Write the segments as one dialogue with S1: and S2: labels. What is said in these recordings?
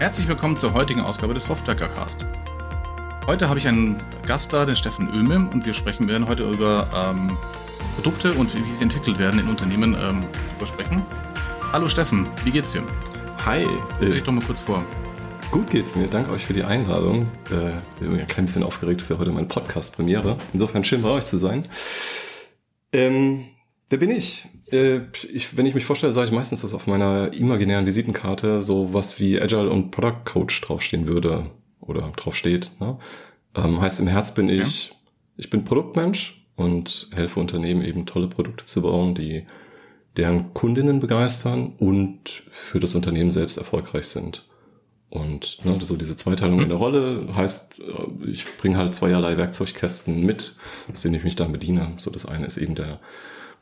S1: Herzlich willkommen zur heutigen Ausgabe des Softwerker Cast. Heute habe ich einen Gast da, den Steffen Oehme, und wir sprechen werden heute über ähm, Produkte und wie, sie entwickelt werden in Unternehmen ähm, sprechen. Hallo Steffen, wie geht's dir?
S2: Hi.
S1: Stell dich doch mal kurz vor.
S2: Gut geht's mir. Danke euch für die Einladung. Äh, bin ein klein bisschen aufgeregt, ist ja heute mein Podcast-Premiere. Insofern schön bei euch zu sein. Ähm, wer bin ich? Äh, ich? Wenn ich mich vorstelle, sage ich meistens, dass auf meiner imaginären Visitenkarte so was wie Agile und Product Coach draufstehen würde oder draufsteht. Ne? Ähm, heißt, im Herz bin ich, ja. ich bin Produktmensch und helfe Unternehmen eben tolle Produkte zu bauen, die deren Kundinnen begeistern und für das Unternehmen selbst erfolgreich sind. Und ne, so diese Zweiteilung in der Rolle heißt, äh, ich bringe halt zweierlei Werkzeugkästen mit, aus denen ich mich dann bediene. So das eine ist eben der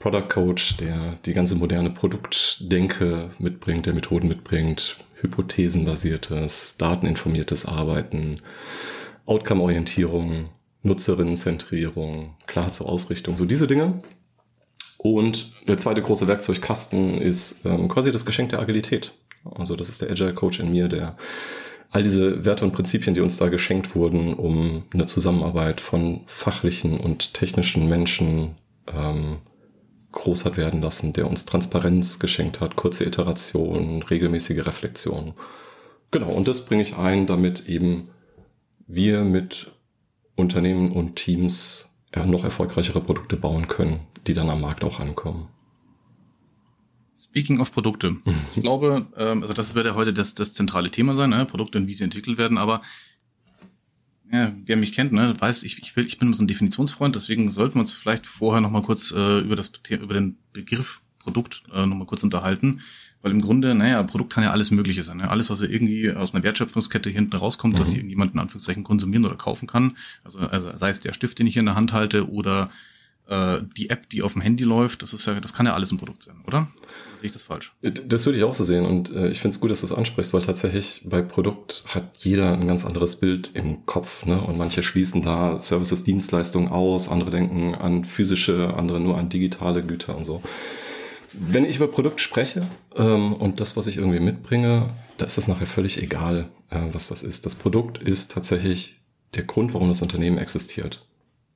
S2: Product Coach, der die ganze moderne Produktdenke mitbringt, der Methoden mitbringt, hypothesenbasiertes, dateninformiertes Arbeiten, Outcome-Orientierung, Nutzerinnenzentrierung, klar zur Ausrichtung, so diese Dinge. Und der zweite große Werkzeugkasten ist ähm, quasi das Geschenk der Agilität. Also das ist der Agile Coach in mir, der all diese Werte und Prinzipien, die uns da geschenkt wurden, um eine Zusammenarbeit von fachlichen und technischen Menschen ähm, groß hat werden lassen, der uns Transparenz geschenkt hat, kurze Iterationen, regelmäßige Reflexion. Genau, und das bringe ich ein, damit eben wir mit Unternehmen und Teams noch erfolgreichere Produkte bauen können, die dann am Markt auch ankommen.
S1: Speaking of Produkte. Ich glaube, ähm, also das wird ja heute das, das zentrale Thema sein, ne? Produkte und wie sie entwickelt werden, aber ja, wer mich kennt, ne, weiß, ich, ich, will, ich bin so ein Definitionsfreund, deswegen sollten wir uns vielleicht vorher nochmal kurz äh, über, das, über den Begriff Produkt äh, nochmal kurz unterhalten. Weil im Grunde, naja, Produkt kann ja alles Mögliche sein. Ne? Alles, was ja irgendwie aus einer Wertschöpfungskette hinten rauskommt, mhm. dass irgendjemand in Anführungszeichen konsumieren oder kaufen kann. Also, also sei es der Stift, den ich in der Hand halte, oder äh, die App, die auf dem Handy läuft, das ist ja, das kann ja alles ein Produkt sein, oder? sehe ich das falsch?
S2: Äh, das würde ich auch so sehen und äh, ich finde es gut, dass du es ansprichst, weil tatsächlich bei Produkt hat jeder ein ganz anderes Bild im Kopf. Ne? Und manche schließen da Services, Dienstleistungen aus, andere denken an physische, andere nur an digitale Güter und so. Wenn ich über Produkt spreche ähm, und das, was ich irgendwie mitbringe, da ist das nachher völlig egal, äh, was das ist. Das Produkt ist tatsächlich der Grund, warum das Unternehmen existiert.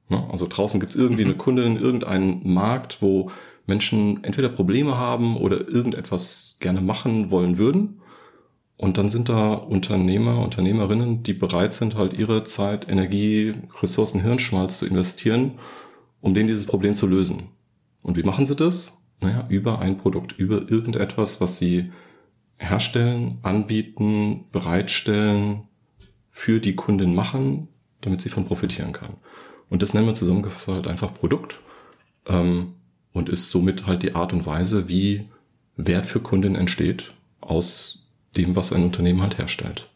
S2: Ne? Also draußen gibt es irgendwie mhm. eine Kundin, irgendeinen Markt, wo Menschen entweder Probleme haben oder irgendetwas gerne machen wollen würden. Und dann sind da Unternehmer, Unternehmerinnen, die bereit sind, halt ihre Zeit, Energie, Ressourcen, Hirnschmalz zu investieren, um denen dieses Problem zu lösen. Und wie machen sie das? Naja, über ein Produkt, über irgendetwas, was sie herstellen, anbieten, bereitstellen, für die Kundin machen, damit sie von profitieren kann. Und das nennen wir zusammengefasst halt einfach Produkt. Ähm, und ist somit halt die Art und Weise, wie Wert für Kunden entsteht aus dem, was ein Unternehmen halt herstellt.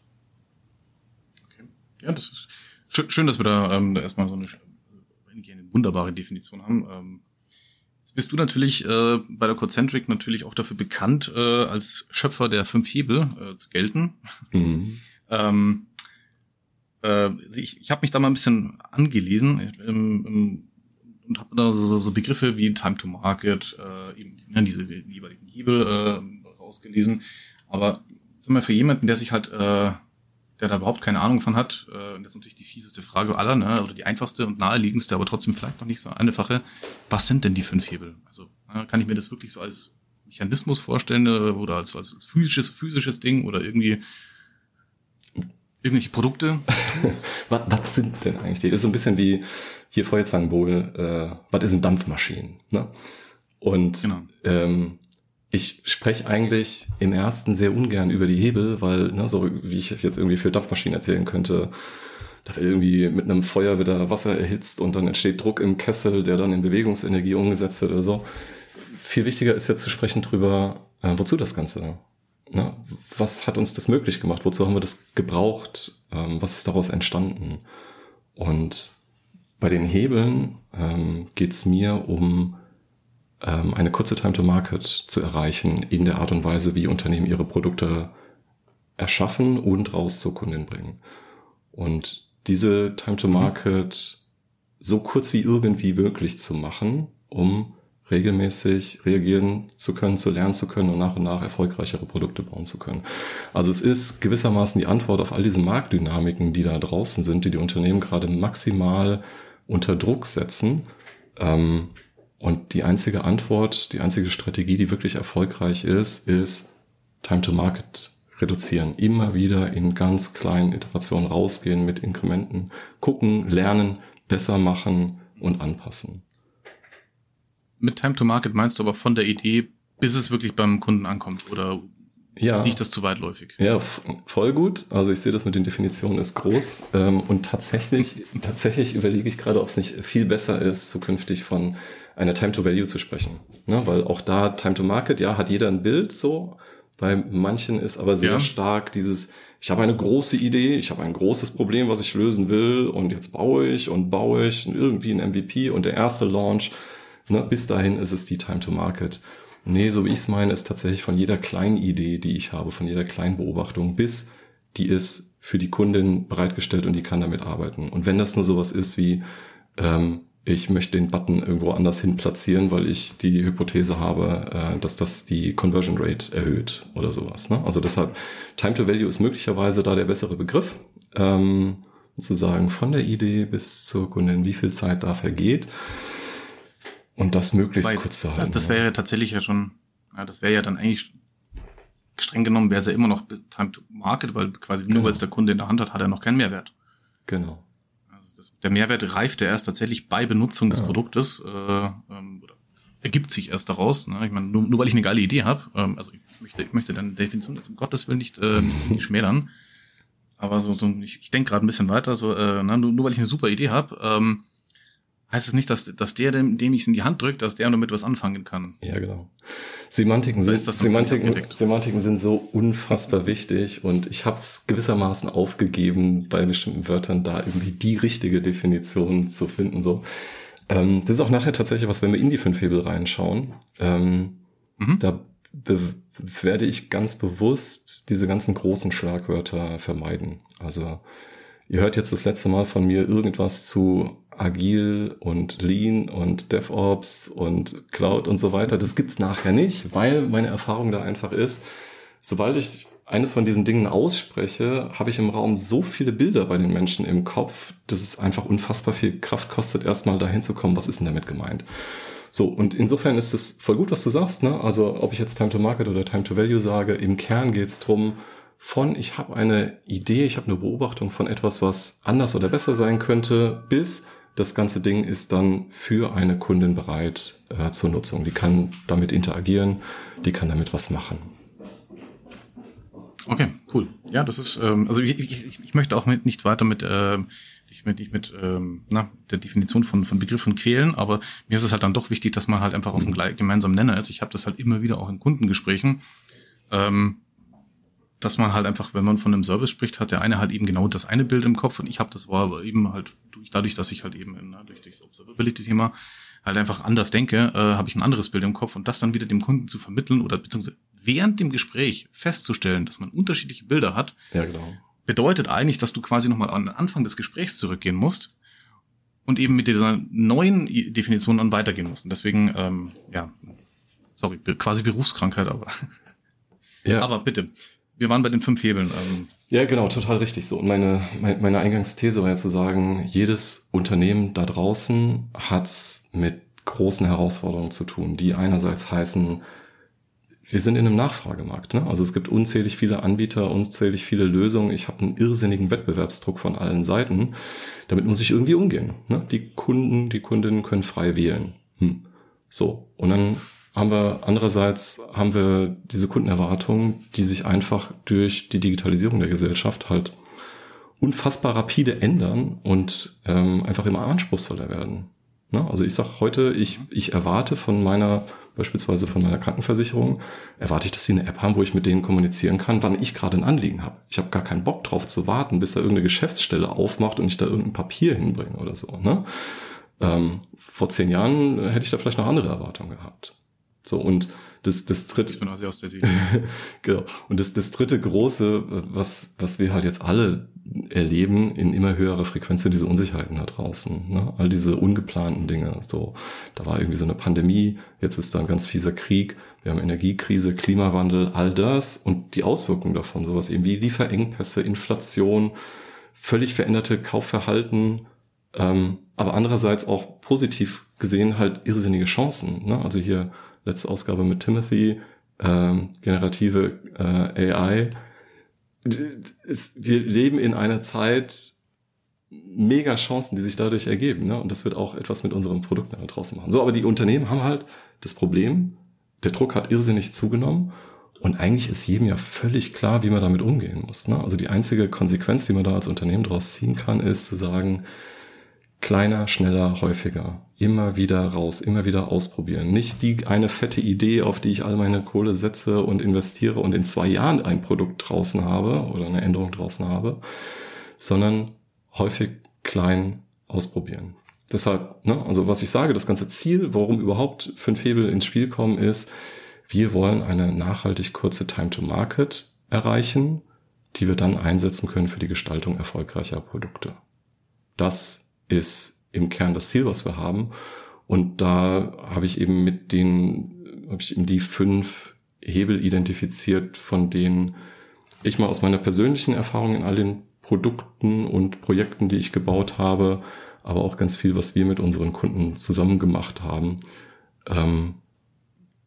S1: Okay. Ja, das ist schön, dass wir da ähm, erstmal so eine, eine wunderbare Definition haben. Ähm, jetzt bist du natürlich äh, bei der Cocentric natürlich auch dafür bekannt, äh, als Schöpfer der fünf Hebel äh, zu gelten. Mhm. ähm, äh, ich ich habe mich da mal ein bisschen angelesen. Im, im und habe da so, so Begriffe wie Time to Market, äh, eben ne, diese jeweiligen Hebel äh, rausgelesen. Aber sag mal, für jemanden, der sich halt, äh, der da überhaupt keine Ahnung von hat, äh, das ist natürlich die fieseste Frage aller, ne, oder die einfachste und naheliegendste, aber trotzdem vielleicht noch nicht so einfache. Was sind denn die fünf Hebel? Also äh, kann ich mir das wirklich so als Mechanismus vorstellen äh, oder als, als physisches, physisches Ding oder irgendwie irgendwelche Produkte?
S2: was, was sind denn eigentlich die? Das ist so ein bisschen wie hier Feuerzangenbowle, äh, was ist ein Dampfmaschinen? Ne? Und genau. ähm, ich spreche eigentlich im ersten sehr ungern über die Hebel, weil, ne, so wie ich jetzt irgendwie für Dampfmaschinen erzählen könnte, da wird irgendwie mit einem Feuer wieder Wasser erhitzt und dann entsteht Druck im Kessel, der dann in Bewegungsenergie umgesetzt wird oder so. Viel wichtiger ist jetzt zu sprechen drüber, äh, wozu das Ganze na, was hat uns das möglich gemacht? Wozu haben wir das gebraucht? Ähm, was ist daraus entstanden? Und bei den Hebeln ähm, geht es mir um ähm, eine kurze Time to Market zu erreichen in der Art und Weise, wie Unternehmen ihre Produkte erschaffen und raus zur Kundin bringen. Und diese Time to Market so kurz wie irgendwie möglich zu machen, um regelmäßig reagieren zu können, zu lernen zu können und nach und nach erfolgreichere Produkte bauen zu können. Also es ist gewissermaßen die Antwort auf all diese Marktdynamiken, die da draußen sind, die die Unternehmen gerade maximal unter Druck setzen. Ähm, und die einzige Antwort, die einzige Strategie, die wirklich erfolgreich ist, ist Time to Market reduzieren. Immer wieder in ganz kleinen Iterationen rausgehen mit Inkrementen, gucken, lernen, besser machen und anpassen.
S1: Mit Time to Market meinst du aber von der Idee, bis es wirklich beim Kunden ankommt oder ja. nicht das zu weitläufig?
S2: Ja, voll gut. Also ich sehe das mit den Definitionen ist groß ähm, und tatsächlich, tatsächlich überlege ich gerade, ob es nicht viel besser ist, zukünftig von einer Time to Value zu sprechen. Ne? Weil auch da Time to Market, ja, hat jeder ein Bild so. Bei manchen ist aber sehr ja. stark dieses, ich habe eine große Idee, ich habe ein großes Problem, was ich lösen will und jetzt baue ich und baue ich irgendwie ein MVP und der erste Launch. Ne? Bis dahin ist es die Time to Market. Nee, so wie ich es meine, ist tatsächlich von jeder kleinen Idee, die ich habe, von jeder kleinen Beobachtung bis die ist für die Kundin bereitgestellt und die kann damit arbeiten. Und wenn das nur sowas ist wie, ähm, ich möchte den Button irgendwo anders hin platzieren, weil ich die Hypothese habe, äh, dass das die Conversion Rate erhöht oder sowas. Ne? Also deshalb, Time to Value ist möglicherweise da der bessere Begriff. Ähm, sozusagen von der Idee bis zur Kundin, wie viel Zeit da vergeht. Und das möglichst Weil, kurz zu halten.
S1: Das, das wäre ja tatsächlich ja schon, ja, das wäre ja dann eigentlich streng genommen, wäre es ja immer noch Time to Market, weil quasi genau. nur weil es der Kunde in der Hand hat, hat er noch keinen Mehrwert.
S2: Genau
S1: der Mehrwert reift ja erst tatsächlich bei Benutzung des ja. Produktes, äh, ähm, ergibt sich erst daraus. Ne? Ich meine, nur, nur weil ich eine geile Idee habe, ähm, also ich möchte, ich möchte deine Definition des um Gottes Willen nicht, äh, nicht schmälern. Aber so, so ich, ich denke gerade ein bisschen weiter, so, äh, na, nur, nur weil ich eine super Idee habe, ähm, heißt es nicht, dass, dass der, dem, dem ich es in die Hand drückt, dass der damit was anfangen kann.
S2: Ja, genau. Semantiken sind, Semantiken, Semantiken sind so unfassbar wichtig und ich habe es gewissermaßen aufgegeben, bei bestimmten Wörtern da irgendwie die richtige Definition zu finden. So, ähm, das ist auch nachher tatsächlich was, wenn wir in die fünf Hebel reinschauen. Ähm, mhm. Da werde ich ganz bewusst diese ganzen großen Schlagwörter vermeiden. Also ihr hört jetzt das letzte Mal von mir irgendwas zu agil und lean und DevOps und Cloud und so weiter. Das gibt's nachher nicht, weil meine Erfahrung da einfach ist, sobald ich eines von diesen Dingen ausspreche, habe ich im Raum so viele Bilder bei den Menschen im Kopf, dass es einfach unfassbar viel Kraft kostet, erstmal dahin zu kommen, was ist denn damit gemeint. So, und insofern ist es voll gut, was du sagst. Ne? Also ob ich jetzt Time to Market oder Time to Value sage, im Kern geht's drum, von ich habe eine Idee, ich habe eine Beobachtung von etwas, was anders oder besser sein könnte, bis das ganze Ding ist dann für eine Kundin bereit äh, zur Nutzung. Die kann damit interagieren, die kann damit was machen.
S1: Okay, cool. Ja, das ist, ähm, also ich, ich, ich möchte auch mit, nicht weiter mit, äh, ich mit, nicht mit ähm, na, der Definition von, von Begriffen quälen, aber mir ist es halt dann doch wichtig, dass man halt einfach auf einem gemeinsamen Nenner ist. Ich habe das halt immer wieder auch in Kundengesprächen. Ähm, dass man halt einfach, wenn man von einem Service spricht, hat der eine halt eben genau das eine Bild im Kopf und ich habe das war aber eben halt durch, dadurch, dass ich halt eben in, durch das Observability-Thema halt einfach anders denke, äh, habe ich ein anderes Bild im Kopf und das dann wieder dem Kunden zu vermitteln oder beziehungsweise während dem Gespräch festzustellen, dass man unterschiedliche Bilder hat,
S2: ja, genau.
S1: bedeutet eigentlich, dass du quasi nochmal an den Anfang des Gesprächs zurückgehen musst und eben mit dieser neuen Definition dann weitergehen musst. Und deswegen, ähm, ja, sorry, quasi Berufskrankheit, aber ja. aber bitte wir waren bei den fünf Hebeln. Ähm.
S2: Ja, genau, total richtig so. Und meine, meine Eingangsthese war ja zu sagen, jedes Unternehmen da draußen hat's mit großen Herausforderungen zu tun, die einerseits heißen, wir sind in einem Nachfragemarkt. Ne? Also es gibt unzählig viele Anbieter, unzählig viele Lösungen. Ich habe einen irrsinnigen Wettbewerbsdruck von allen Seiten. Damit muss ich irgendwie umgehen. Ne? Die Kunden, die Kundinnen können frei wählen. Hm. So, und dann haben wir andererseits haben wir diese Kundenerwartungen, die sich einfach durch die Digitalisierung der Gesellschaft halt unfassbar rapide ändern und ähm, einfach immer anspruchsvoller werden. Ne? Also ich sage heute, ich, ich erwarte von meiner, beispielsweise von meiner Krankenversicherung, erwarte ich, dass sie eine App haben, wo ich mit denen kommunizieren kann, wann ich gerade ein Anliegen habe. Ich habe gar keinen Bock drauf zu warten, bis da irgendeine Geschäftsstelle aufmacht und ich da irgendein Papier hinbringe oder so. Ne? Ähm, vor zehn Jahren hätte ich da vielleicht noch andere Erwartungen gehabt. So, und das, das dritte.
S1: Ich aus der Seele.
S2: genau. Und das, das dritte große, was, was wir halt jetzt alle erleben, in immer höherer Frequenz diese Unsicherheiten da draußen. Ne? All diese ungeplanten Dinge. So, da war irgendwie so eine Pandemie, jetzt ist da ein ganz fieser Krieg, wir haben Energiekrise, Klimawandel, all das und die Auswirkungen davon, sowas eben wie Lieferengpässe, Inflation, völlig veränderte Kaufverhalten, ähm, aber andererseits auch positiv gesehen halt irrsinnige Chancen. Ne? Also hier letzte Ausgabe mit Timothy, ähm, generative äh, AI. Es, wir leben in einer Zeit mega Chancen, die sich dadurch ergeben. Ne? Und das wird auch etwas mit unseren Produkten da draußen machen. So, aber die Unternehmen haben halt das Problem, der Druck hat irrsinnig zugenommen. Und eigentlich ist jedem ja völlig klar, wie man damit umgehen muss. Ne? Also die einzige Konsequenz, die man da als Unternehmen daraus ziehen kann, ist zu sagen, kleiner, schneller, häufiger. Immer wieder raus, immer wieder ausprobieren. Nicht die eine fette Idee, auf die ich all meine Kohle setze und investiere und in zwei Jahren ein Produkt draußen habe oder eine Änderung draußen habe, sondern häufig klein ausprobieren. Deshalb, ne, also was ich sage, das ganze Ziel, warum überhaupt fünf Hebel ins Spiel kommen, ist, wir wollen eine nachhaltig kurze Time to Market erreichen, die wir dann einsetzen können für die Gestaltung erfolgreicher Produkte. Das ist im Kern das Ziel, was wir haben. Und da habe ich eben mit den, habe ich eben die fünf Hebel identifiziert, von denen ich mal aus meiner persönlichen Erfahrung in all den Produkten und Projekten, die ich gebaut habe, aber auch ganz viel, was wir mit unseren Kunden zusammen gemacht haben, ähm,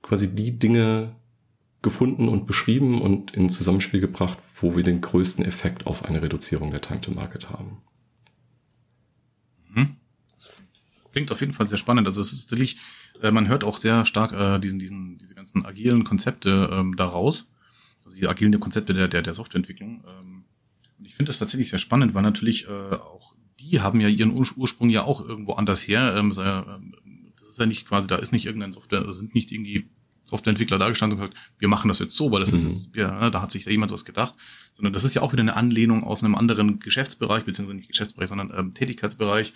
S2: quasi die Dinge gefunden und beschrieben und in Zusammenspiel gebracht, wo wir den größten Effekt auf eine Reduzierung der Time to Market haben.
S1: Mhm. Klingt auf jeden Fall sehr spannend. Also es ist tatsächlich, äh, man hört auch sehr stark äh, diesen, diesen, diese ganzen agilen Konzepte ähm, daraus. Also die agilen Konzepte der, der, der Softwareentwicklung. Ähm, und ich finde das tatsächlich sehr spannend, weil natürlich äh, auch die haben ja ihren Ur Ursprung ja auch irgendwo anders her. Ähm, das ist ja nicht quasi, da ist nicht irgendein Software, sind nicht irgendwie Softwareentwickler da gestanden und gesagt, wir machen das jetzt so, weil das mhm. ist, ja, da hat sich da jemand was gedacht, sondern das ist ja auch wieder eine Anlehnung aus einem anderen Geschäftsbereich, beziehungsweise nicht Geschäftsbereich, sondern ähm, Tätigkeitsbereich.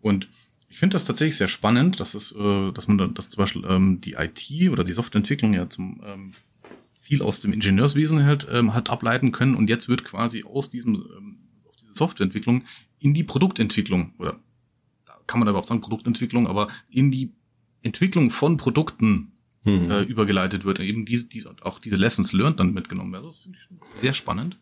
S1: Und ich finde das tatsächlich sehr spannend, dass es, äh, dass man, dass zum Beispiel ähm, die IT oder die Softwareentwicklung ja zum ähm, viel aus dem Ingenieurswesen halt ähm, hat ableiten können und jetzt wird quasi aus diesem ähm, aus dieser Softwareentwicklung in die Produktentwicklung oder kann man da überhaupt sagen Produktentwicklung, aber in die Entwicklung von Produkten hm. äh, übergeleitet wird. Eben diese, diese, auch diese Lessons learned dann mitgenommen werden. Das finde ich sehr spannend.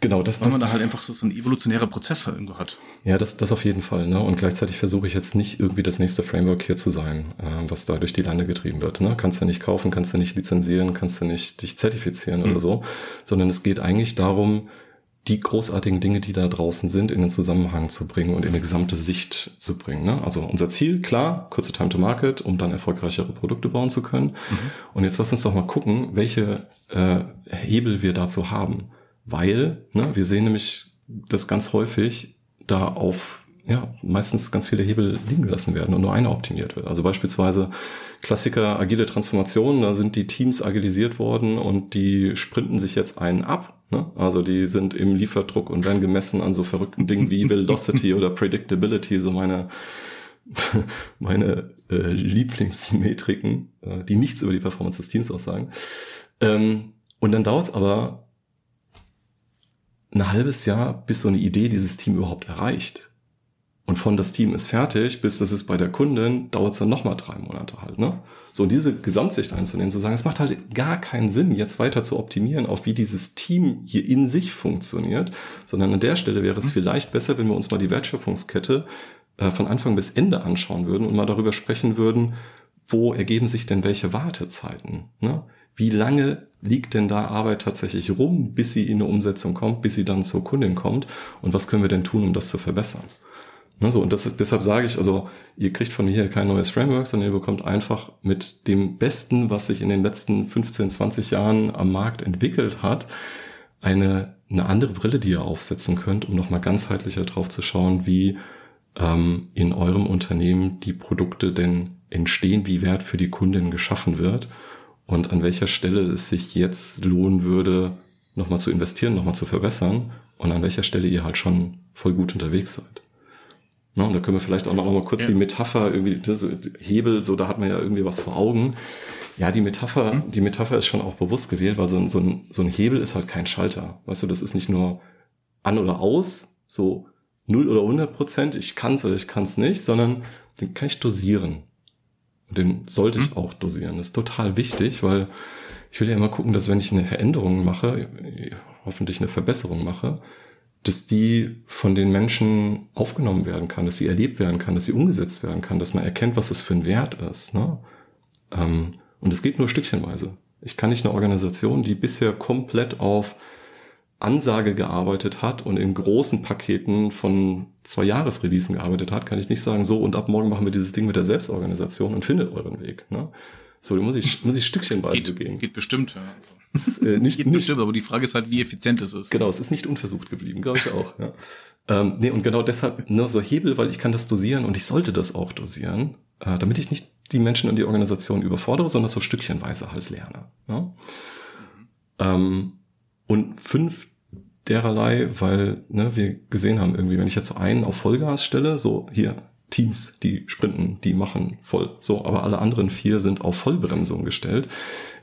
S2: Genau, das,
S1: Weil man da halt einfach so ein evolutionärer Prozess halt irgendwo hat.
S2: Ja, das, das auf jeden Fall. Ne? Und gleichzeitig versuche ich jetzt nicht irgendwie das nächste Framework hier zu sein, äh, was da durch die Lande getrieben wird. Ne? Kannst du nicht kaufen, kannst du nicht lizenzieren, kannst du nicht dich zertifizieren mhm. oder so, sondern es geht eigentlich darum, die großartigen Dinge, die da draußen sind, in den Zusammenhang zu bringen und in eine gesamte Sicht zu bringen. Ne? Also unser Ziel, klar, kurze Time to Market, um dann erfolgreichere Produkte bauen zu können. Mhm. Und jetzt lass uns doch mal gucken, welche äh, Hebel wir dazu haben. Weil ne, wir sehen nämlich das ganz häufig da auf ja, meistens ganz viele Hebel liegen gelassen werden und nur einer optimiert wird. Also beispielsweise Klassiker agile Transformationen, da sind die Teams agilisiert worden und die sprinten sich jetzt einen ab. Ne? Also die sind im Lieferdruck und werden gemessen an so verrückten Dingen wie Velocity oder Predictability, so meine meine äh, Lieblingsmetriken, äh, die nichts über die Performance des Teams aussagen. Ähm, und dann dauert es aber ein halbes Jahr, bis so eine Idee dieses Team überhaupt erreicht. Und von das Team ist fertig, bis das ist bei der Kundin, dauert es dann nochmal drei Monate halt. Ne? So, und diese Gesamtsicht einzunehmen, zu sagen, es macht halt gar keinen Sinn, jetzt weiter zu optimieren, auf wie dieses Team hier in sich funktioniert, sondern an der Stelle wäre es mhm. vielleicht besser, wenn wir uns mal die Wertschöpfungskette äh, von Anfang bis Ende anschauen würden und mal darüber sprechen würden, wo ergeben sich denn welche Wartezeiten? Ne? Wie lange liegt denn da Arbeit tatsächlich rum, bis sie in eine Umsetzung kommt, bis sie dann zur Kundin kommt? Und was können wir denn tun, um das zu verbessern? Ne, so, und das ist, deshalb sage ich, also ihr kriegt von mir hier kein neues Framework, sondern ihr bekommt einfach mit dem Besten, was sich in den letzten 15, 20 Jahren am Markt entwickelt hat, eine, eine andere Brille, die ihr aufsetzen könnt, um nochmal ganzheitlicher drauf zu schauen, wie ähm, in eurem Unternehmen die Produkte denn entstehen, wie Wert für die Kundin geschaffen wird und an welcher Stelle es sich jetzt lohnen würde, nochmal zu investieren, nochmal zu verbessern und an welcher Stelle ihr halt schon voll gut unterwegs seid. Ne, und da können wir vielleicht auch noch mal kurz ja. die Metapher irgendwie, das Hebel, so da hat man ja irgendwie was vor Augen. Ja, die Metapher, mhm. die Metapher ist schon auch bewusst gewählt, weil so ein, so, ein, so ein Hebel ist halt kein Schalter. Weißt du, das ist nicht nur an oder aus, so 0 oder 100 Prozent, ich kann's oder ich kann's nicht, sondern den kann ich dosieren. Und den sollte ich auch dosieren. Das ist total wichtig, weil ich will ja immer gucken, dass wenn ich eine Veränderung mache, hoffentlich eine Verbesserung mache, dass die von den Menschen aufgenommen werden kann, dass sie erlebt werden kann, dass sie umgesetzt werden kann, dass man erkennt, was es für ein Wert ist. Ne? Ähm, und es geht nur stückchenweise. Ich kann nicht eine Organisation, die bisher komplett auf Ansage gearbeitet hat und in großen Paketen von zwei Jahresreleasen gearbeitet hat, kann ich nicht sagen, so und ab morgen machen wir dieses Ding mit der Selbstorganisation und findet euren Weg. Ne? So, muss ich, muss ich stückchenweise
S1: geht,
S2: gehen.
S1: Geht bestimmt, ja. Ist, äh, nicht, geht nicht, bestimmt, aber die Frage ist halt, wie effizient es ist.
S2: Genau, es ist nicht unversucht geblieben, glaube ich auch. ja. ähm, nee, und genau deshalb ne, so Hebel, weil ich kann das dosieren und ich sollte das auch dosieren, äh, damit ich nicht die Menschen und die Organisation überfordere, sondern so stückchenweise halt lerne. Ja? Mhm. Ähm, und fünf dererlei, weil ne, wir gesehen haben, irgendwie, wenn ich jetzt einen auf Vollgas stelle, so hier, Teams, die sprinten, die machen voll. So, aber alle anderen vier sind auf Vollbremsung gestellt,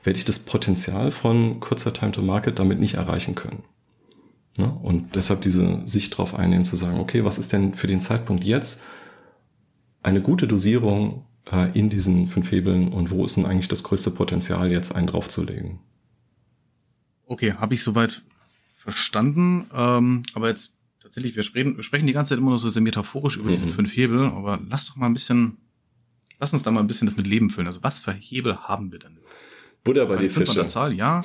S2: werde ich das Potenzial von kurzer Time to Market damit nicht erreichen können. Ne? Und deshalb diese Sicht drauf einnehmen, zu sagen, okay, was ist denn für den Zeitpunkt jetzt eine gute Dosierung äh, in diesen fünf Hebeln und wo ist denn eigentlich das größte Potenzial, jetzt einen draufzulegen?
S1: Okay, habe ich soweit verstanden. Ähm, aber jetzt tatsächlich, wir sprechen, wir sprechen die ganze Zeit immer nur so sehr metaphorisch über mhm. diese fünf Hebel, aber lass doch mal ein bisschen, lass uns da mal ein bisschen das mit Leben füllen. Also was für Hebel haben wir denn?
S2: Buddha bei die
S1: Fische. An Zahl, ja,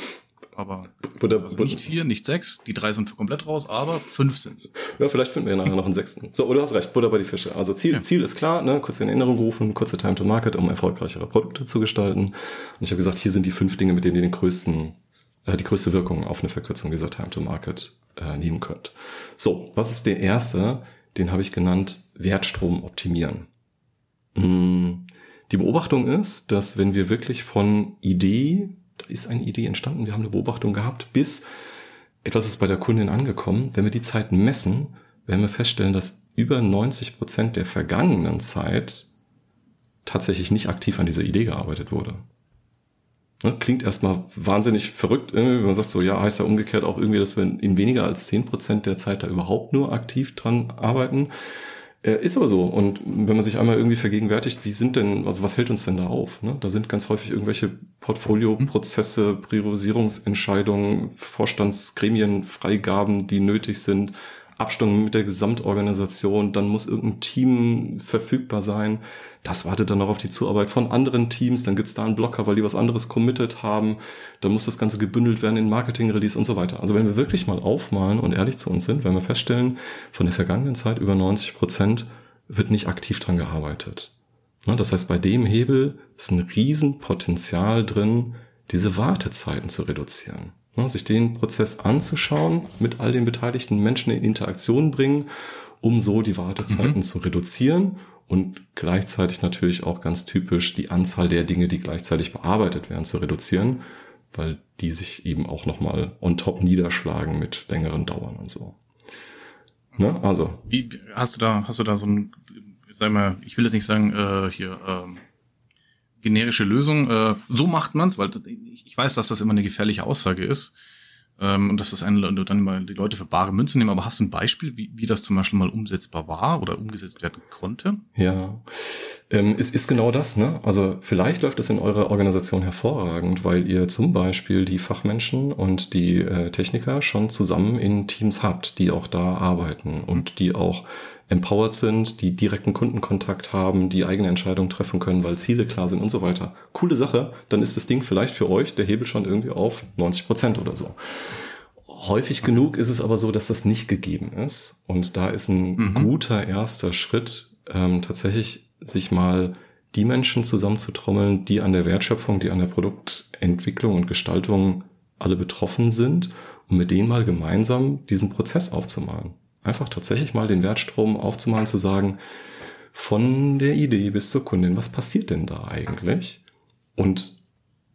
S1: aber Buddha, also nicht vier, nicht sechs, die drei sind komplett raus, aber fünf sind's.
S2: Ja, vielleicht finden wir ja nachher noch einen sechsten. So, du hast recht, Buddha bei die Fische. Also Ziel, ja. Ziel ist klar, ne, kurz in Erinnerung rufen, kurze Time to Market, um erfolgreichere Produkte zu gestalten. Und ich habe gesagt, hier sind die fünf Dinge, mit denen ihr den größten, die größte Wirkung auf eine Verkürzung dieser Time to Market äh, nehmen könnt. So, was ist der erste? Den habe ich genannt Wertstrom optimieren. Mm, die Beobachtung ist, dass wenn wir wirklich von Idee, da ist eine Idee entstanden, wir haben eine Beobachtung gehabt, bis etwas ist bei der Kundin angekommen, wenn wir die Zeit messen, werden wir feststellen, dass über 90 Prozent der vergangenen Zeit tatsächlich nicht aktiv an dieser Idee gearbeitet wurde. Ne, klingt erstmal wahnsinnig verrückt, wenn man sagt so, ja, heißt ja umgekehrt auch irgendwie, dass wir in weniger als zehn Prozent der Zeit da überhaupt nur aktiv dran arbeiten. Äh, ist aber so. Und wenn man sich einmal irgendwie vergegenwärtigt, wie sind denn, also was hält uns denn da auf? Ne? Da sind ganz häufig irgendwelche Portfolioprozesse, Priorisierungsentscheidungen, Vorstandsgremien, Freigaben, die nötig sind, Abstimmung mit der Gesamtorganisation, dann muss irgendein Team verfügbar sein. Das wartet dann noch auf die Zuarbeit von anderen Teams, dann gibt's da einen Blocker, weil die was anderes committed haben. Dann muss das Ganze gebündelt werden in Marketing-Release und so weiter. Also wenn wir wirklich mal aufmalen und ehrlich zu uns sind, werden wir feststellen, von der vergangenen Zeit über 90 Prozent wird nicht aktiv dran gearbeitet. Das heißt, bei dem Hebel ist ein Riesenpotenzial drin, diese Wartezeiten zu reduzieren ne, sich den Prozess anzuschauen, mit all den beteiligten Menschen in Interaktion bringen, um so die Wartezeiten mhm. zu reduzieren und gleichzeitig natürlich auch ganz typisch die Anzahl der Dinge, die gleichzeitig bearbeitet werden, zu reduzieren, weil die sich eben auch nochmal on top niederschlagen mit längeren Dauern und so. Ne? Also.
S1: Wie, hast du da, hast du da so ein, sag mal, ich will jetzt nicht sagen, äh, hier, ähm, generische Lösung. Äh, so macht man's, weil ich weiß, dass das immer eine gefährliche Aussage ist ähm, und dass das eine, dann mal die Leute für bare Münzen nehmen. Aber hast du ein Beispiel, wie, wie das zum Beispiel mal umsetzbar war oder umgesetzt werden konnte?
S2: Ja, ähm, es ist genau das. Ne? Also vielleicht läuft es in eurer Organisation hervorragend, weil ihr zum Beispiel die Fachmenschen und die äh, Techniker schon zusammen in Teams habt, die auch da arbeiten und die auch empowered sind, die direkten Kundenkontakt haben, die eigene Entscheidungen treffen können, weil Ziele klar sind und so weiter. Coole Sache, dann ist das Ding vielleicht für euch der Hebel schon irgendwie auf 90 Prozent oder so. Häufig genug ist es aber so, dass das nicht gegeben ist. Und da ist ein mhm. guter erster Schritt, ähm, tatsächlich sich mal die Menschen zusammenzutrommeln, die an der Wertschöpfung, die an der Produktentwicklung und Gestaltung alle betroffen sind, um mit denen mal gemeinsam diesen Prozess aufzumalen einfach tatsächlich mal den Wertstrom aufzumalen, zu sagen, von der Idee bis zur Kundin, was passiert denn da eigentlich? Und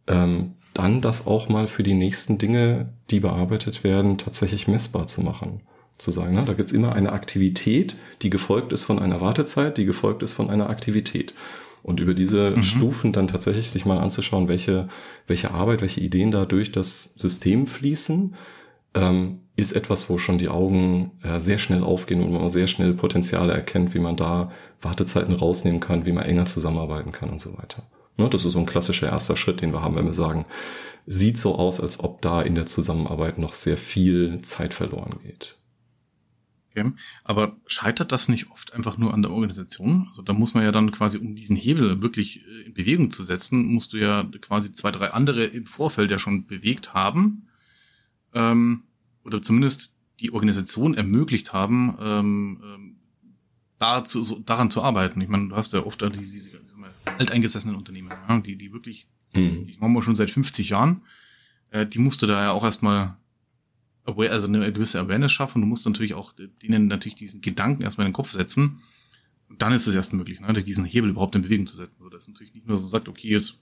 S2: ähm, dann das auch mal für die nächsten Dinge, die bearbeitet werden, tatsächlich messbar zu machen. sozusagen. Ne? Da gibt's immer eine Aktivität, die gefolgt ist von einer Wartezeit, die gefolgt ist von einer Aktivität. Und über diese mhm. Stufen dann tatsächlich sich mal anzuschauen, welche, welche Arbeit, welche Ideen da durch das System fließen, ähm, ist etwas, wo schon die Augen äh, sehr schnell aufgehen und man sehr schnell Potenziale erkennt, wie man da Wartezeiten rausnehmen kann, wie man enger zusammenarbeiten kann und so weiter. Ne, das ist so ein klassischer erster Schritt, den wir haben, wenn wir sagen, sieht so aus, als ob da in der Zusammenarbeit noch sehr viel Zeit verloren geht.
S1: Okay. Aber scheitert das nicht oft einfach nur an der Organisation? Also da muss man ja dann quasi, um diesen Hebel wirklich äh, in Bewegung zu setzen, musst du ja quasi zwei, drei andere im Vorfeld ja schon bewegt haben. Ähm, oder zumindest die Organisation ermöglicht haben, ähm, ähm, da zu, so, daran zu arbeiten. Ich meine, du hast ja oft diese, diese, diese alteingesessenen Unternehmen, ja, die, die wirklich, mhm. ich mache mal schon seit 50 Jahren, äh, die musst du da ja auch erstmal also eine gewisse Awareness schaffen. Du musst natürlich auch denen natürlich diesen Gedanken erstmal in den Kopf setzen. Und dann ist es erst möglich, ne, diesen Hebel überhaupt in Bewegung zu setzen. So, dass natürlich nicht nur so sagt, okay, jetzt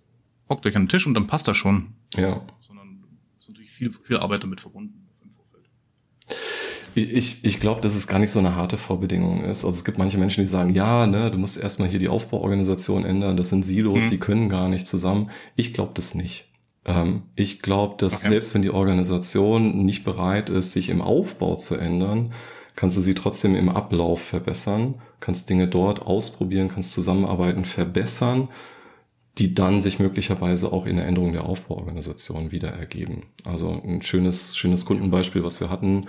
S1: hockt euch an den Tisch und dann passt das schon.
S2: Ja.
S1: Sondern ist natürlich viel, viel Arbeit damit verbunden.
S2: Ich, ich glaube, dass es gar nicht so eine harte Vorbedingung ist. Also es gibt manche Menschen, die sagen, ja, ne, du musst erstmal hier die Aufbauorganisation ändern, das sind Silos, mhm. die können gar nicht zusammen. Ich glaube das nicht. Ähm, ich glaube, dass okay. selbst wenn die Organisation nicht bereit ist, sich im Aufbau zu ändern, kannst du sie trotzdem im Ablauf verbessern, kannst Dinge dort ausprobieren, kannst Zusammenarbeiten verbessern, die dann sich möglicherweise auch in der Änderung der Aufbauorganisation wieder ergeben. Also ein schönes, schönes Kundenbeispiel, was wir hatten,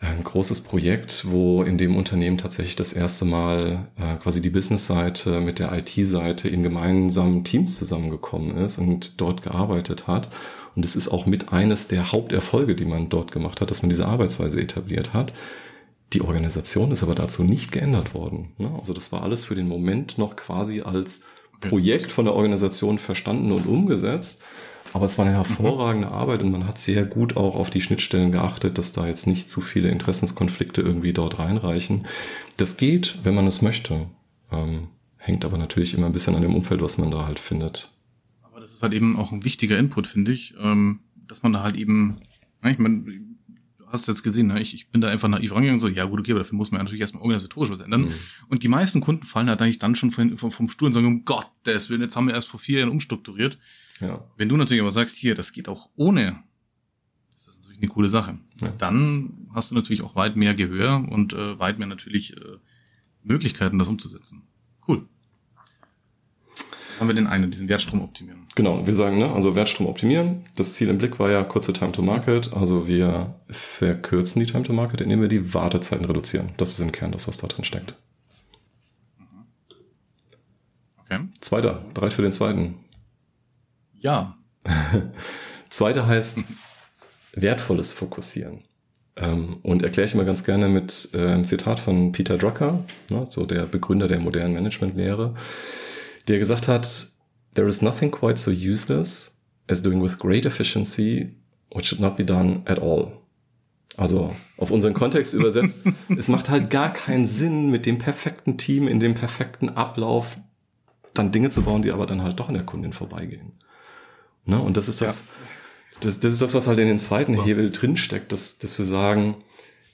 S2: ein großes Projekt, wo in dem Unternehmen tatsächlich das erste Mal äh, quasi die Business-Seite mit der IT-Seite in gemeinsamen Teams zusammengekommen ist und dort gearbeitet hat. Und es ist auch mit eines der Haupterfolge, die man dort gemacht hat, dass man diese Arbeitsweise etabliert hat. Die Organisation ist aber dazu nicht geändert worden. Ne? Also das war alles für den Moment noch quasi als Projekt von der Organisation verstanden und umgesetzt. Aber es war eine hervorragende mhm. Arbeit und man hat sehr gut auch auf die Schnittstellen geachtet, dass da jetzt nicht zu viele Interessenskonflikte irgendwie dort reinreichen. Das geht, wenn man es möchte. Ähm, hängt aber natürlich immer ein bisschen an dem Umfeld, was man da halt findet.
S1: Aber das ist halt eben auch ein wichtiger Input, finde ich, ähm, dass man da halt eben, ich meine, du hast jetzt gesehen, ne? ich, ich bin da einfach naiv rangegangen, so, ja gut, okay, aber dafür muss man ja natürlich erstmal organisatorisch was ändern. Mhm. Und die meisten Kunden fallen halt eigentlich dann schon vom, vom Stuhl und sagen, um Gottes Willen, jetzt haben wir erst vor vier Jahren umstrukturiert. Ja. Wenn du natürlich aber sagst, hier, das geht auch ohne, das ist natürlich eine coole Sache. Ja. Dann hast du natürlich auch weit mehr Gehör und äh, weit mehr natürlich äh, Möglichkeiten, das umzusetzen. Haben wir den einen, diesen Wertstrom optimieren.
S2: Genau, wir sagen, ne, also Wertstrom optimieren. Das Ziel im Blick war ja kurze Time to Market. Also wir verkürzen die Time to Market, indem wir die Wartezeiten reduzieren. Das ist im Kern das, was da drin steckt. Okay. Zweiter, bereit für den zweiten.
S1: Ja.
S2: Zweite heißt wertvolles Fokussieren. Ähm, und erkläre ich mal ganz gerne mit äh, einem Zitat von Peter Drucker, ne, so der Begründer der modernen Managementlehre, der gesagt hat, There is nothing quite so useless as doing with great efficiency what should not be done at all. Also auf unseren Kontext übersetzt, es macht halt gar keinen Sinn, mit dem perfekten Team in dem perfekten Ablauf dann Dinge zu bauen, die aber dann halt doch an der Kundin vorbeigehen. Ne? Und das ist das, ja. das, das ist das, was halt in den zweiten. Hebel drinsteckt, dass, dass wir sagen,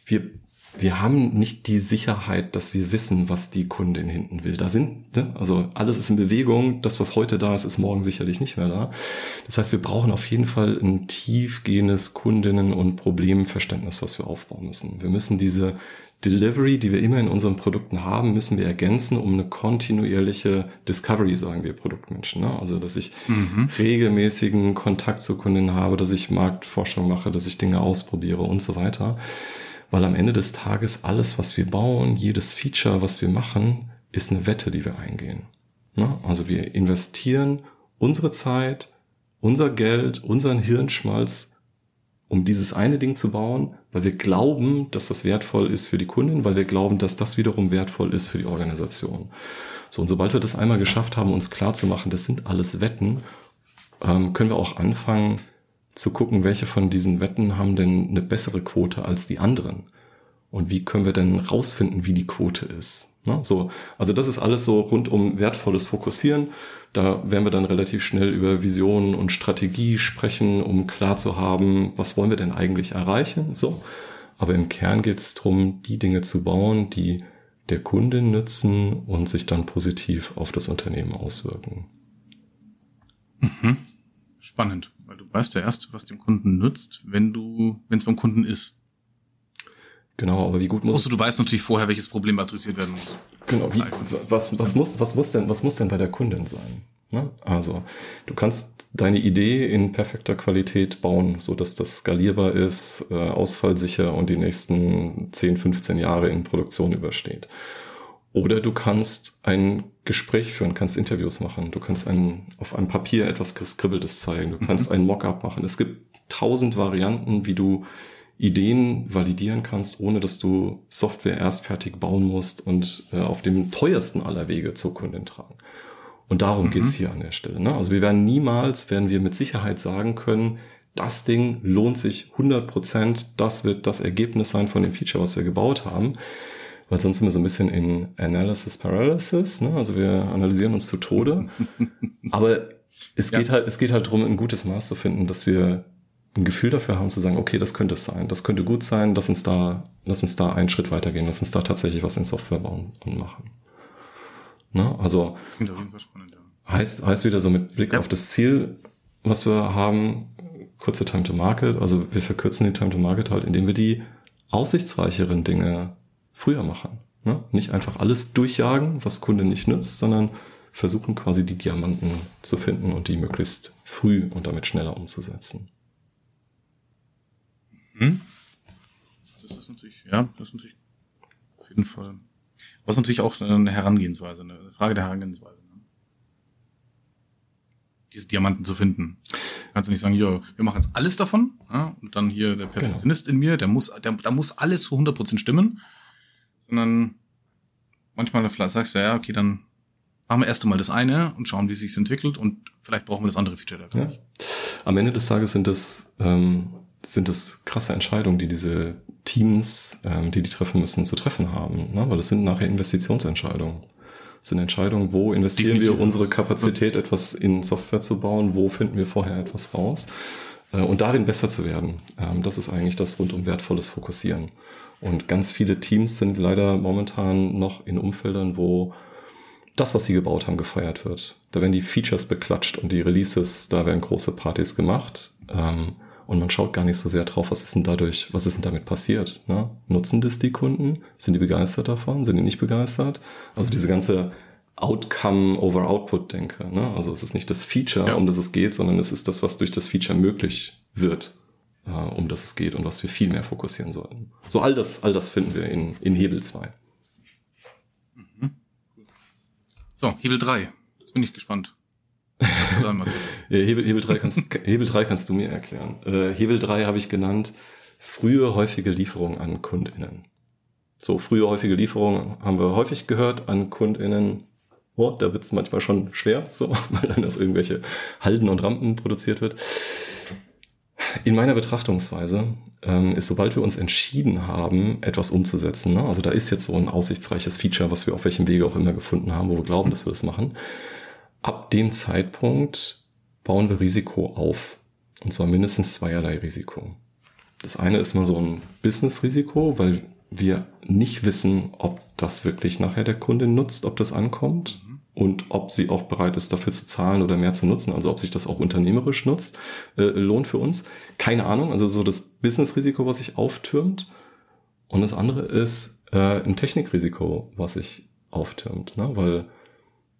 S2: wir, wir haben nicht die Sicherheit, dass wir wissen, was die Kundin hinten will. Da sind, ne? also alles ist in Bewegung. Das, was heute da ist, ist morgen sicherlich nicht mehr da. Das heißt, wir brauchen auf jeden Fall ein tiefgehendes Kundinnen- und Problemverständnis, was wir aufbauen müssen. Wir müssen diese Delivery, die wir immer in unseren Produkten haben, müssen wir ergänzen um eine kontinuierliche Discovery, sagen wir Produktmenschen. Ne? Also, dass ich mhm. regelmäßigen Kontakt zu Kunden habe, dass ich Marktforschung mache, dass ich Dinge ausprobiere und so weiter. Weil am Ende des Tages alles, was wir bauen, jedes Feature, was wir machen, ist eine Wette, die wir eingehen. Ne? Also wir investieren unsere Zeit, unser Geld, unseren Hirnschmalz um dieses eine Ding zu bauen, weil wir glauben, dass das wertvoll ist für die Kunden, weil wir glauben, dass das wiederum wertvoll ist für die Organisation. So, und sobald wir das einmal geschafft haben, uns klar zu machen, das sind alles Wetten, ähm, können wir auch anfangen zu gucken, welche von diesen Wetten haben denn eine bessere Quote als die anderen. Und wie können wir denn rausfinden, wie die Quote ist? Ne? So, also das ist alles so rund um wertvolles Fokussieren. Da werden wir dann relativ schnell über Visionen und Strategie sprechen, um klar zu haben, was wollen wir denn eigentlich erreichen. So. Aber im Kern geht es darum, die Dinge zu bauen, die der Kunde nützen und sich dann positiv auf das Unternehmen auswirken.
S1: Mhm. Spannend, du weißt ja erst, was dem Kunden nützt, wenn du, wenn es beim Kunden ist.
S2: Genau, aber wie gut muss.
S1: Also du weißt natürlich vorher, welches Problem adressiert werden muss.
S2: Genau, wie, was, was, muss, was, muss denn, was muss denn bei der Kundin sein? Ne? Also, du kannst deine Idee in perfekter Qualität bauen, so dass das skalierbar ist, äh, ausfallsicher und die nächsten 10, 15 Jahre in Produktion übersteht. Oder du kannst ein Gespräch führen, kannst Interviews machen, du kannst ein, auf einem Papier etwas Geskribbeltes zeigen, du kannst mhm. ein Mockup machen. Es gibt tausend Varianten, wie du Ideen validieren kannst, ohne dass du Software erst fertig bauen musst und äh, auf dem teuersten aller Wege zur Kundin tragen. Und darum mhm. geht's hier an der Stelle. Ne? Also wir werden niemals, werden wir mit Sicherheit sagen können, das Ding lohnt sich 100 Prozent, das wird das Ergebnis sein von dem Feature, was wir gebaut haben. Weil sonst sind wir so ein bisschen in Analysis Paralysis, ne? also wir analysieren uns zu Tode. Aber es ja. geht halt, es geht halt darum, ein gutes Maß zu finden, dass wir ein Gefühl dafür haben zu sagen, okay, das könnte es sein, das könnte gut sein, lass uns da, lass uns da einen Schritt weitergehen, lass uns da tatsächlich was in Software bauen und machen. Ne? Also spannend, ja. heißt, heißt wieder so mit Blick ja. auf das Ziel, was wir haben, kurze Time to Market, also wir verkürzen die Time to Market halt, indem wir die aussichtsreicheren Dinge früher machen. Ne? Nicht einfach alles durchjagen, was Kunde nicht nützt, sondern versuchen quasi die Diamanten zu finden und die möglichst früh und damit schneller umzusetzen.
S1: Hm? Das ist natürlich, ja, das ist natürlich auf jeden Fall. Was natürlich auch eine Herangehensweise, eine Frage der Herangehensweise. Ne? Diese Diamanten zu finden. Kannst du nicht sagen, ja, wir machen jetzt alles davon, ja, und dann hier der Perfektionist genau. in mir, der muss, der, da muss alles zu 100% stimmen, sondern manchmal sagst du, ja, okay, dann machen wir erst einmal das eine und schauen, wie es sich entwickelt und vielleicht brauchen wir das andere Feature dafür. Ja.
S2: Am Ende des Tages sind das ähm, sind es krasse Entscheidungen, die diese Teams, ähm, die die treffen müssen, zu treffen haben. Ne? Weil das sind nachher Investitionsentscheidungen. Das sind Entscheidungen, wo investieren Definitiv. wir unsere Kapazität, etwas in Software zu bauen, wo finden wir vorher etwas raus äh, und darin besser zu werden. Ähm, das ist eigentlich das rundum wertvolles Fokussieren. Und ganz viele Teams sind leider momentan noch in Umfeldern, wo das, was sie gebaut haben, gefeiert wird. Da werden die Features beklatscht und die Releases, da werden große Partys gemacht. Ähm, und man schaut gar nicht so sehr drauf, was ist denn dadurch, was ist denn damit passiert? Ne? Nutzen das die Kunden? Sind die begeistert davon? Sind die nicht begeistert? Also diese ganze Outcome over Output denke. Ne? Also es ist nicht das Feature, ja. um das es geht, sondern es ist das, was durch das Feature möglich wird, äh, um das es geht und was wir viel mehr fokussieren sollten. So all das, all das finden wir in, in Hebel 2.
S1: Mhm. So, Hebel 3. Jetzt bin ich gespannt.
S2: Hebel, Hebel, 3 kannst, Hebel 3 kannst du mir erklären. Äh, Hebel 3 habe ich genannt, frühe häufige Lieferungen an KundInnen. So, frühe häufige Lieferungen haben wir häufig gehört an KundInnen. Oh, da wird es manchmal schon schwer, so, weil dann auf irgendwelche Halden und Rampen produziert wird. In meiner Betrachtungsweise ähm, ist, sobald wir uns entschieden haben, etwas umzusetzen, ne? also da ist jetzt so ein aussichtsreiches Feature, was wir auf welchem Wege auch immer gefunden haben, wo wir glauben, dass wir das machen, ab dem Zeitpunkt bauen wir Risiko auf. Und zwar mindestens zweierlei Risiko. Das eine ist mal so ein Business-Risiko, weil wir nicht wissen, ob das wirklich nachher der Kunde nutzt, ob das ankommt mhm. Und ob sie auch bereit ist, dafür zu zahlen oder mehr zu nutzen. Also ob sich das auch unternehmerisch nutzt, äh, lohnt für uns. Keine Ahnung. Also so das Business-Risiko, was sich auftürmt. Und das andere ist äh, ein Technikrisiko, was sich auftürmt. Ne? Weil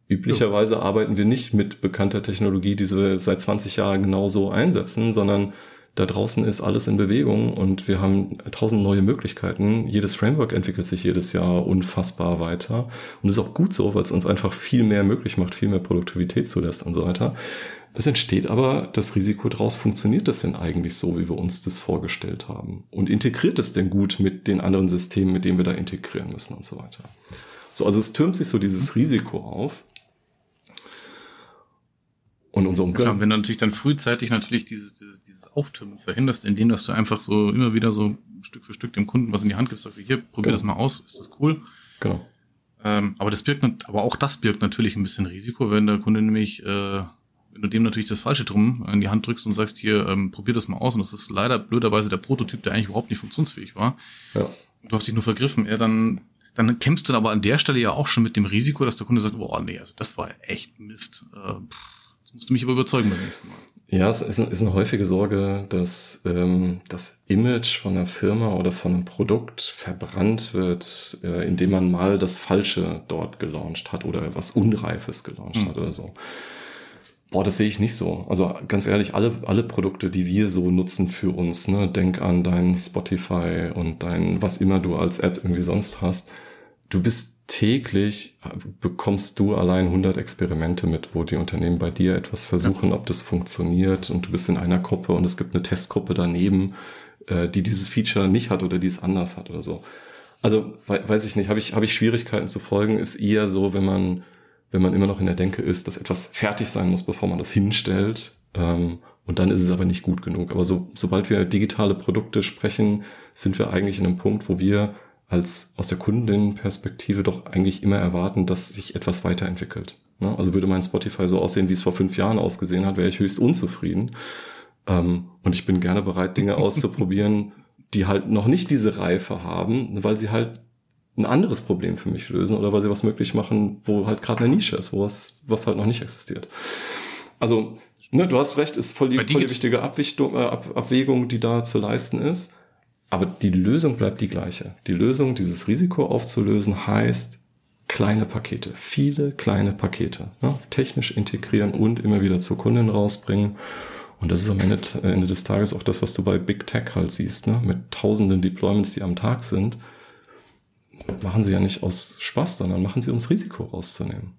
S2: Üblicherweise arbeiten wir nicht mit bekannter Technologie, die wir seit 20 Jahren genauso einsetzen, sondern da draußen ist alles in Bewegung und wir haben tausend neue Möglichkeiten. Jedes Framework entwickelt sich jedes Jahr unfassbar weiter. Und ist auch gut so, weil es uns einfach viel mehr möglich macht, viel mehr Produktivität zulässt und so weiter. Es entsteht aber das Risiko daraus, funktioniert das denn eigentlich so, wie wir uns das vorgestellt haben? Und integriert es denn gut mit den anderen Systemen, mit denen wir da integrieren müssen und so weiter? So, also es türmt sich so dieses Risiko auf.
S1: Und unser Umgang. Klar, wenn natürlich dann frühzeitig natürlich dieses, dieses, dieses Auftürmen verhinderst, indem dass du einfach so immer wieder so Stück für Stück dem Kunden was in die Hand gibst, sagst du, hier, probier genau. das mal aus, ist das cool? Genau. Ähm, aber das birgt, aber auch das birgt natürlich ein bisschen Risiko, wenn der Kunde nämlich äh, wenn du dem natürlich das Falsche drum in die Hand drückst und sagst, hier, ähm, probier das mal aus, und das ist leider blöderweise der Prototyp, der eigentlich überhaupt nicht funktionsfähig war. Ja. Du hast dich nur vergriffen, ja, dann, dann kämpfst du aber an der Stelle ja auch schon mit dem Risiko, dass der Kunde sagt, boah, nee, also das war echt Mist. Äh, musst du mich aber überzeugen beim nächsten Mal.
S2: Ja, es ist, ist eine häufige Sorge, dass ähm, das Image von einer Firma oder von einem Produkt verbrannt wird, äh, indem man mal das Falsche dort gelauncht hat oder was Unreifes gelauncht mhm. hat oder so. Boah, das sehe ich nicht so. Also ganz ehrlich, alle, alle Produkte, die wir so nutzen für uns, ne, denk an dein Spotify und dein, was immer du als App irgendwie sonst hast, du bist täglich bekommst du allein 100 Experimente mit, wo die Unternehmen bei dir etwas versuchen, ja. ob das funktioniert und du bist in einer Gruppe und es gibt eine Testgruppe daneben, äh, die dieses Feature nicht hat oder die es anders hat oder so. Also weiß ich nicht, habe ich habe ich Schwierigkeiten zu folgen, ist eher so, wenn man wenn man immer noch in der Denke ist, dass etwas fertig sein muss, bevor man das hinstellt. Ähm, und dann ist es aber nicht gut genug. Aber so, sobald wir digitale Produkte sprechen, sind wir eigentlich in einem Punkt, wo wir als aus der Kundenperspektive doch eigentlich immer erwarten, dass sich etwas weiterentwickelt. Ne? Also würde mein Spotify so aussehen, wie es vor fünf Jahren ausgesehen hat, wäre ich höchst unzufrieden. Ähm, und ich bin gerne bereit, Dinge auszuprobieren, die halt noch nicht diese Reife haben, weil sie halt ein anderes Problem für mich lösen oder weil sie was möglich machen, wo halt gerade eine Nische ist, wo was, was halt noch nicht existiert. Also, ne, du hast recht, ist voll die, voll die wichtige Abwichtung, äh, Ab, Abwägung, die da zu leisten ist. Aber die Lösung bleibt die gleiche. Die Lösung, dieses Risiko aufzulösen, heißt kleine Pakete, viele kleine Pakete, ne? technisch integrieren und immer wieder zur Kundin rausbringen. Und das ist am Ende, äh, Ende des Tages auch das, was du bei Big Tech halt siehst, ne? mit tausenden Deployments, die am Tag sind. Machen sie ja nicht aus Spaß, sondern machen sie, ums Risiko rauszunehmen.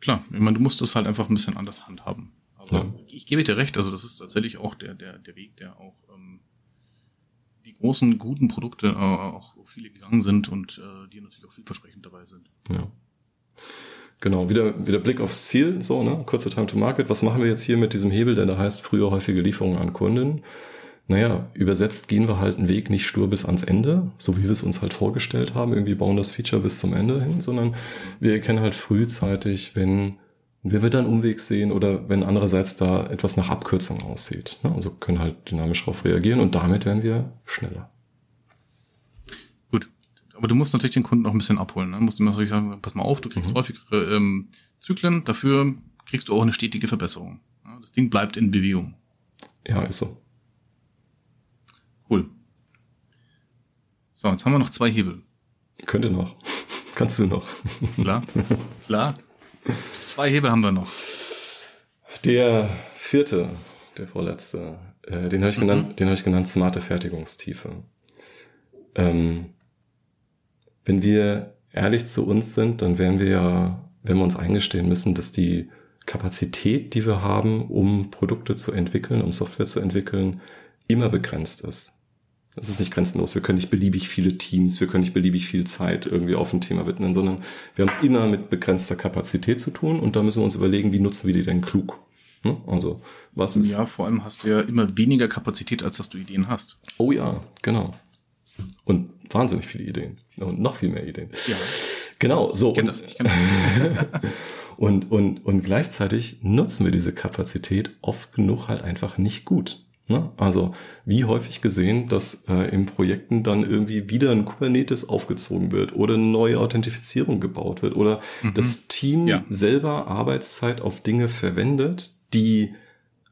S1: Klar, ich meine, du musst das halt einfach ein bisschen anders handhaben. Aber ja. ich gebe dir recht, also das ist tatsächlich auch der, der, der Weg, der auch ähm, die großen, guten Produkte äh, auch viele gegangen sind und äh, die natürlich auch vielversprechend dabei sind.
S2: Ja. Genau, wieder, wieder Blick aufs Ziel, so, ne? Kurze Time to Market. Was machen wir jetzt hier mit diesem Hebel, der da heißt, früher häufige Lieferungen an Kunden? Naja, übersetzt gehen wir halt einen Weg nicht stur bis ans Ende, so wie wir es uns halt vorgestellt haben, irgendwie bauen das Feature bis zum Ende hin, sondern wir erkennen halt frühzeitig, wenn wenn wir dann Umweg sehen oder wenn andererseits da etwas nach Abkürzung aussieht. Ne? Also können halt dynamisch darauf reagieren und damit werden wir schneller.
S1: Gut, aber du musst natürlich den Kunden auch ein bisschen abholen. Ne? Du musst ihm natürlich sagen, pass mal auf, du kriegst mhm. häufigere ähm, Zyklen, dafür kriegst du auch eine stetige Verbesserung. Ja? Das Ding bleibt in Bewegung.
S2: Ja, ist so.
S1: Cool. So, jetzt haben wir noch zwei Hebel.
S2: Könnte noch. Kannst du noch.
S1: Klar, klar. Zwei Hebel haben wir noch.
S2: Der vierte, der vorletzte, äh, den habe ich mhm. genannt, den habe ich genannt smarte Fertigungstiefe. Ähm, wenn wir ehrlich zu uns sind, dann werden wir ja, wenn wir uns eingestehen müssen, dass die Kapazität, die wir haben, um Produkte zu entwickeln, um Software zu entwickeln, immer begrenzt ist. Das ist nicht grenzenlos. Wir können nicht beliebig viele Teams, wir können nicht beliebig viel Zeit irgendwie auf ein Thema widmen, sondern wir haben es immer mit begrenzter Kapazität zu tun und da müssen wir uns überlegen, wie nutzen wir die denn klug. Ne? Also, was ist.
S1: Ja, vor allem hast du ja immer weniger Kapazität, als dass du Ideen hast.
S2: Oh ja, genau. Und wahnsinnig viele Ideen. Und noch viel mehr Ideen. Ja. Genau, so. Ich kenn das, ich kenn das. und, und, und gleichzeitig nutzen wir diese Kapazität oft genug halt einfach nicht gut. Ne? Also wie häufig gesehen, dass äh, in Projekten dann irgendwie wieder ein Kubernetes aufgezogen wird oder eine neue Authentifizierung gebaut wird oder mhm. das Team ja. selber Arbeitszeit auf Dinge verwendet, die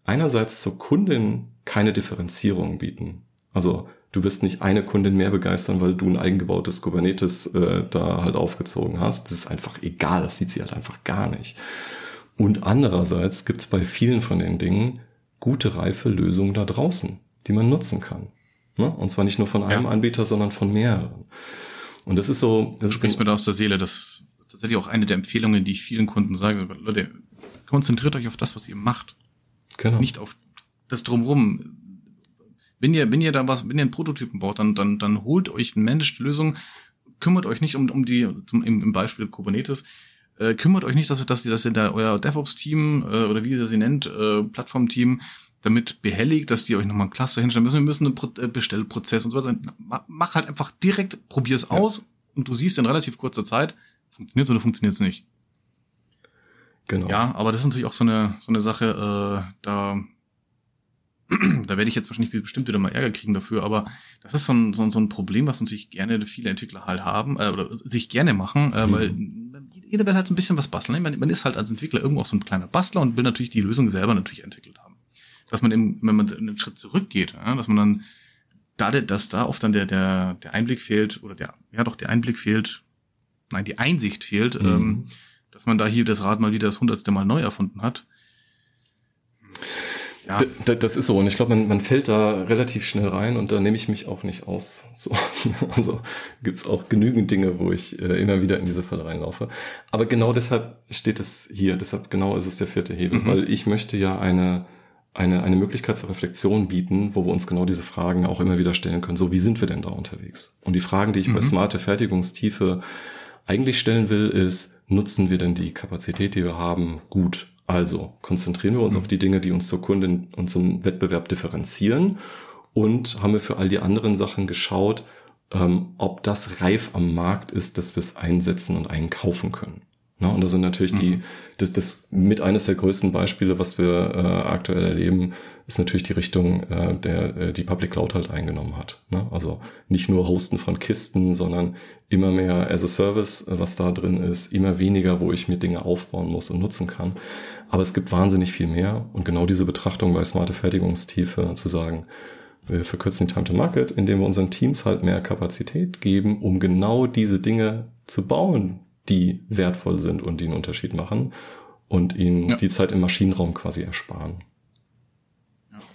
S2: einerseits zur Kundin keine Differenzierung bieten. Also du wirst nicht eine Kundin mehr begeistern, weil du ein eigengebautes Kubernetes äh, da halt aufgezogen hast. Das ist einfach egal, das sieht sie halt einfach gar nicht. Und andererseits gibt es bei vielen von den Dingen gute, reife Lösungen da draußen, die man nutzen kann. Ne? Und zwar nicht nur von einem ja. Anbieter, sondern von mehreren. Und das ist so. Das
S1: du sprichst mir da aus der Seele. Das, das ist tatsächlich auch eine der Empfehlungen, die ich vielen Kunden sage. Leute, konzentriert euch auf das, was ihr macht. Genau. Nicht auf das drumrum. Wenn ihr, wenn ihr da was, wenn ihr einen Prototypen baut, dann, dann, dann holt euch eine managed Lösung, kümmert euch nicht um, um die, zum, im, im Beispiel Kubernetes, äh, kümmert euch nicht, dass, dass ihr das in der, euer DevOps-Team äh, oder wie ihr sie nennt, äh, Plattform-Team damit behelligt, dass die euch nochmal ein Cluster hinstellen müssen. Wir müssen einen Pro äh, Bestellprozess und so weiter. Mach halt einfach direkt, probier's ja. aus und du siehst in relativ kurzer Zeit, funktioniert's oder funktioniert's nicht. Genau. Ja, aber das ist natürlich auch so eine, so eine Sache, äh, da, da werde ich jetzt wahrscheinlich bestimmt wieder mal Ärger kriegen dafür, aber das ist so ein, so ein, so ein Problem, was natürlich gerne viele Entwickler halt haben, äh, oder sich gerne machen, äh, mhm. weil jeder will halt so ein bisschen was basteln. Man, man ist halt als Entwickler irgendwo auch so ein kleiner Bastler und will natürlich die Lösung selber natürlich entwickelt haben. Dass man eben, wenn man einen Schritt zurückgeht, ja, dass man dann, da, dass da oft dann der, der, der Einblick fehlt, oder der, ja doch, der Einblick fehlt, nein, die Einsicht fehlt, mhm. ähm, dass man da hier das Rad mal wieder das hundertste Mal neu erfunden hat.
S2: Ja. Das ist so. Und ich glaube, man, man fällt da relativ schnell rein und da nehme ich mich auch nicht aus. So. Also gibt's auch genügend Dinge, wo ich äh, immer wieder in diese Falle reinlaufe. Aber genau deshalb steht es hier. Deshalb genau ist es der vierte Hebel, mhm. weil ich möchte ja eine, eine, eine Möglichkeit zur Reflexion bieten, wo wir uns genau diese Fragen auch immer wieder stellen können. So, wie sind wir denn da unterwegs? Und die Fragen, die ich mhm. bei smarte Fertigungstiefe eigentlich stellen will, ist, nutzen wir denn die Kapazität, die wir haben, gut? Also konzentrieren wir uns mhm. auf die Dinge, die uns zur Kundin und zum Wettbewerb differenzieren und haben wir für all die anderen Sachen geschaut, ähm, ob das reif am Markt ist, dass wir es einsetzen und einkaufen können. Na, und das sind natürlich mhm. die, das, das mit eines der größten Beispiele, was wir äh, aktuell erleben, ist natürlich die Richtung, äh, der äh, die Public Cloud halt eingenommen hat. Ne? Also nicht nur Hosten von Kisten, sondern immer mehr as a Service, äh, was da drin ist, immer weniger, wo ich mir Dinge aufbauen muss und nutzen kann. Aber es gibt wahnsinnig viel mehr und genau diese Betrachtung bei smarte Fertigungstiefe zu sagen, wir verkürzen die Time to Market, indem wir unseren Teams halt mehr Kapazität geben, um genau diese Dinge zu bauen, die wertvoll sind und die einen Unterschied machen und ihnen ja. die Zeit im Maschinenraum quasi ersparen.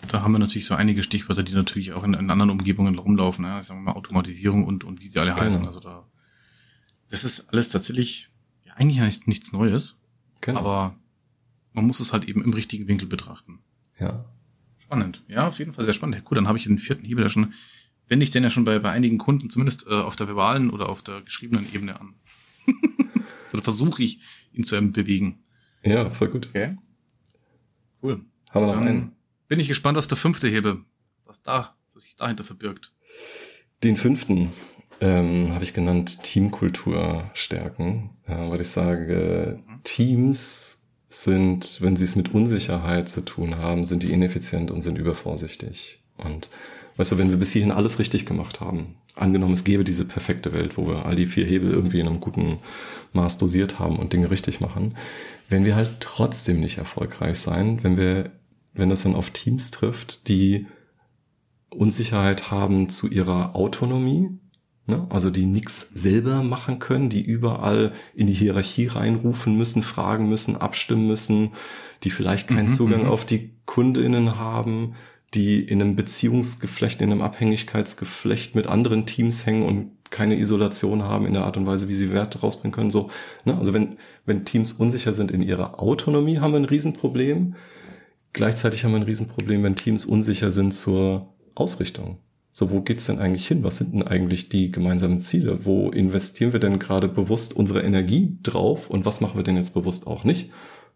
S1: Da haben wir natürlich so einige Stichwörter, die natürlich auch in, in anderen Umgebungen rumlaufen. Ja, ich sag mal Automatisierung und, und wie sie alle genau. heißen. Also da, das ist alles tatsächlich ja, eigentlich nichts Neues, genau. aber man muss es halt eben im richtigen Winkel betrachten.
S2: Ja.
S1: Spannend. Ja, auf jeden Fall sehr spannend. Ja, gut, dann habe ich den vierten Hebel ja schon, wende ich den ja schon bei, bei einigen Kunden, zumindest äh, auf der verbalen oder auf der geschriebenen Ebene an. Oder versuche ich, ihn zu bewegen.
S2: Ja, voll gut. Okay.
S1: Cool. Haben wir noch Dann einen? Bin ich gespannt, was der fünfte Hebel, was da, was sich dahinter verbirgt.
S2: Den fünften ähm, habe ich genannt Teamkultur stärken, äh, weil ich sage, mhm. Teams sind, wenn sie es mit Unsicherheit zu tun haben, sind die ineffizient und sind übervorsichtig. Und weißt du, wenn wir bis hierhin alles richtig gemacht haben, angenommen, es gäbe diese perfekte Welt, wo wir all die vier Hebel irgendwie in einem guten Maß dosiert haben und Dinge richtig machen, wenn wir halt trotzdem nicht erfolgreich sein, wenn wir, wenn das dann auf Teams trifft, die Unsicherheit haben zu ihrer Autonomie, ne? also die nichts selber machen können, die überall in die Hierarchie reinrufen müssen, fragen müssen, abstimmen müssen, die vielleicht keinen mhm, Zugang mhm. auf die Kundinnen haben, die in einem Beziehungsgeflecht, in einem Abhängigkeitsgeflecht mit anderen Teams hängen und keine Isolation haben in der Art und Weise, wie sie Werte rausbringen können. So, ne? Also wenn, wenn Teams unsicher sind in ihrer Autonomie, haben wir ein Riesenproblem. Gleichzeitig haben wir ein Riesenproblem, wenn Teams unsicher sind zur Ausrichtung. So, wo geht's denn eigentlich hin? Was sind denn eigentlich die gemeinsamen Ziele? Wo investieren wir denn gerade bewusst unsere Energie drauf und was machen wir denn jetzt bewusst auch nicht?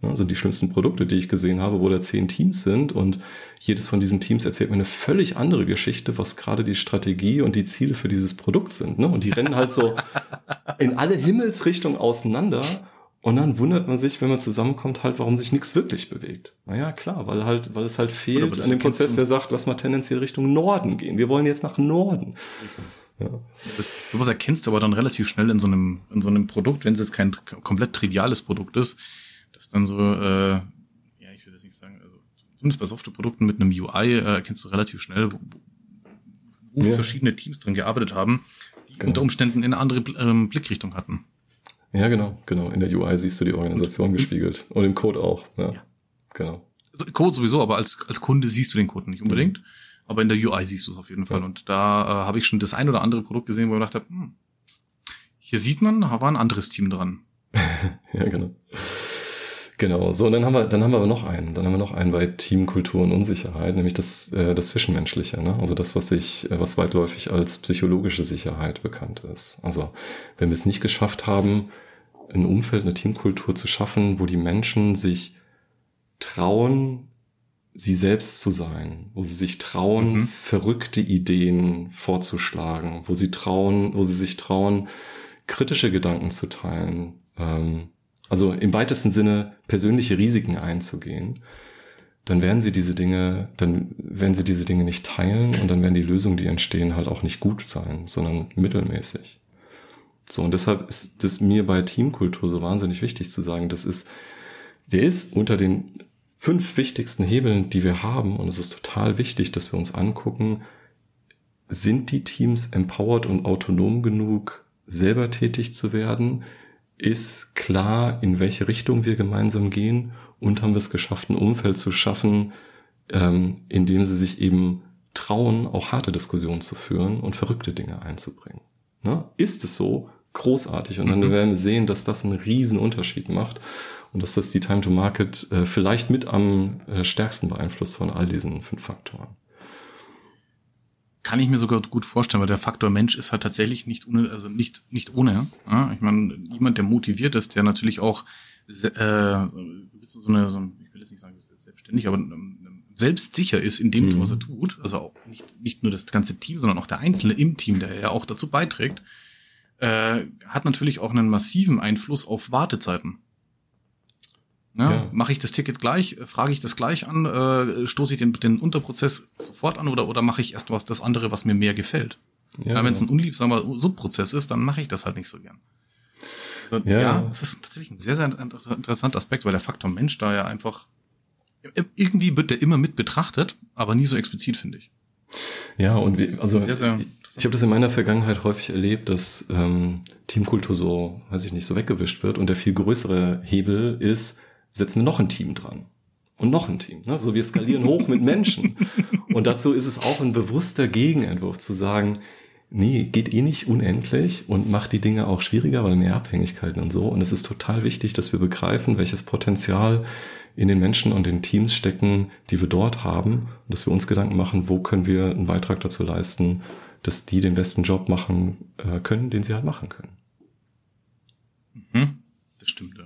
S2: Also die schlimmsten Produkte, die ich gesehen habe, wo da zehn Teams sind und jedes von diesen Teams erzählt mir eine völlig andere Geschichte, was gerade die Strategie und die Ziele für dieses Produkt sind. Ne? Und die rennen halt so in alle Himmelsrichtungen auseinander und dann wundert man sich, wenn man zusammenkommt, halt, warum sich nichts wirklich bewegt. Naja, klar, weil halt, weil es halt fehlt an dem Prozess, der sagt, lass mal tendenziell Richtung Norden gehen. Wir wollen jetzt nach Norden.
S1: Ja. Das, sowas erkennst du aber dann relativ schnell in so einem, in so einem Produkt, wenn es jetzt kein komplett triviales Produkt ist, das dann so, äh, ja, ich will das nicht sagen, also zumindest bei Softwareprodukten mit einem UI äh, erkennst du relativ schnell, wo, wo ja. verschiedene Teams drin gearbeitet haben, die genau. unter Umständen in eine andere ähm, Blickrichtung hatten.
S2: Ja, genau, genau. In der UI siehst du die Organisation gespiegelt und im Code auch. Ja, ja. genau.
S1: Also Code sowieso, aber als, als Kunde siehst du den Code nicht unbedingt. Mhm. Aber in der UI siehst du es auf jeden Fall. Ja. Und da äh, habe ich schon das ein oder andere Produkt gesehen, wo ich gedacht habe, hm, hier sieht man, da war ein anderes Team dran.
S2: ja, genau. Genau, so, und dann haben wir, dann haben wir aber noch einen, dann haben wir noch einen bei Teamkultur und Unsicherheit, nämlich das, äh, das Zwischenmenschliche, ne? also das, was sich, äh, was weitläufig als psychologische Sicherheit bekannt ist. Also, wenn wir es nicht geschafft haben, ein Umfeld, eine Teamkultur zu schaffen, wo die Menschen sich trauen, sie selbst zu sein, wo sie sich trauen, mhm. verrückte Ideen vorzuschlagen, wo sie trauen, wo sie sich trauen, kritische Gedanken zu teilen, ähm, also im weitesten Sinne persönliche Risiken einzugehen, dann werden sie diese Dinge, dann werden sie diese Dinge nicht teilen und dann werden die Lösungen, die entstehen, halt auch nicht gut sein, sondern mittelmäßig. So, und deshalb ist das mir bei Teamkultur so wahnsinnig wichtig zu sagen, das ist, der ist unter den fünf wichtigsten Hebeln, die wir haben, und es ist total wichtig, dass wir uns angucken, sind die Teams empowered und autonom genug, selber tätig zu werden? Ist klar, in welche Richtung wir gemeinsam gehen? Und haben wir es geschafft, ein Umfeld zu schaffen, ähm, in dem sie sich eben trauen, auch harte Diskussionen zu führen und verrückte Dinge einzubringen? Ne? Ist es so? Großartig. Und dann mhm. werden wir sehen, dass das einen riesen Unterschied macht und dass das die Time to Market äh, vielleicht mit am äh, stärksten beeinflusst von all diesen fünf Faktoren.
S1: Kann ich mir sogar gut vorstellen, weil der Faktor Mensch ist halt tatsächlich nicht ohne, also nicht, nicht ohne. Ja? Ich meine, jemand, der motiviert ist, der natürlich auch äh, so eine, so ein, ich will jetzt nicht sagen selbstständig, aber ähm, selbstsicher ist in dem, mhm. was er tut. Also auch nicht, nicht nur das ganze Team, sondern auch der Einzelne im Team, der ja auch dazu beiträgt, äh, hat natürlich auch einen massiven Einfluss auf Wartezeiten. Ne? Ja. Mache ich das Ticket gleich, äh, frage ich das gleich an, äh, stoße ich den, den Unterprozess sofort an oder, oder mache ich erst was das andere, was mir mehr gefällt? Ja, Wenn es ein unliebsamer Subprozess ist, dann mache ich das halt nicht so gern. Also, ja. ja, es ist tatsächlich ein sehr, sehr interessanter Aspekt, weil der Faktor Mensch da ja einfach irgendwie wird der immer mit betrachtet, aber nie so explizit, finde ich.
S2: Ja, und wie, also sehr, sehr ich habe das in meiner Vergangenheit häufig erlebt, dass ähm, Teamkultur so, weiß ich nicht, so weggewischt wird und der viel größere Hebel ist, setzen wir noch ein Team dran. Und noch ein Team. Ne? So wir skalieren hoch mit Menschen. Und dazu ist es auch ein bewusster Gegenentwurf zu sagen, nee, geht eh nicht unendlich und macht die Dinge auch schwieriger, weil mehr Abhängigkeiten und so. Und es ist total wichtig, dass wir begreifen, welches Potenzial in den Menschen und den Teams stecken, die wir dort haben. Und dass wir uns Gedanken machen, wo können wir einen Beitrag dazu leisten, dass die den besten Job machen äh, können, den sie halt machen können.
S1: Mhm, das stimmt, ja.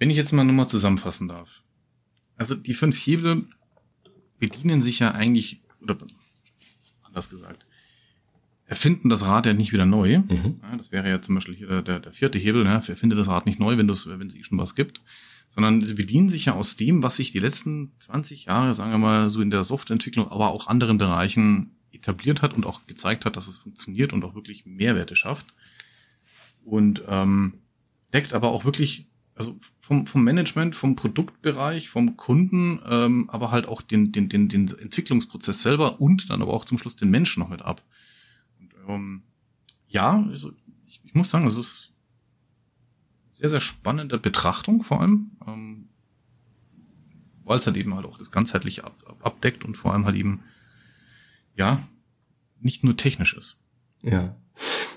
S1: Wenn ich jetzt mal nur mal zusammenfassen darf. Also die fünf Hebel bedienen sich ja eigentlich, oder anders gesagt, erfinden das Rad ja nicht wieder neu. Mhm. Ja, das wäre ja zum Beispiel hier der, der, der vierte Hebel, ja, erfinde das Rad nicht neu, wenn es wenn eh schon was gibt. Sondern sie bedienen sich ja aus dem, was sich die letzten 20 Jahre, sagen wir mal, so in der Softwareentwicklung, aber auch anderen Bereichen etabliert hat und auch gezeigt hat, dass es funktioniert und auch wirklich Mehrwerte schafft. Und ähm, deckt aber auch wirklich also vom, vom Management, vom Produktbereich, vom Kunden, ähm, aber halt auch den, den, den, den Entwicklungsprozess selber und dann aber auch zum Schluss den Menschen noch mit ab. Und, ähm, ja, also ich, ich muss sagen, es ist sehr, sehr spannende Betrachtung vor allem, ähm, weil es halt eben halt auch das ganzheitliche ab, ab, abdeckt und vor allem halt eben, ja, nicht nur technisch ist.
S2: Ja.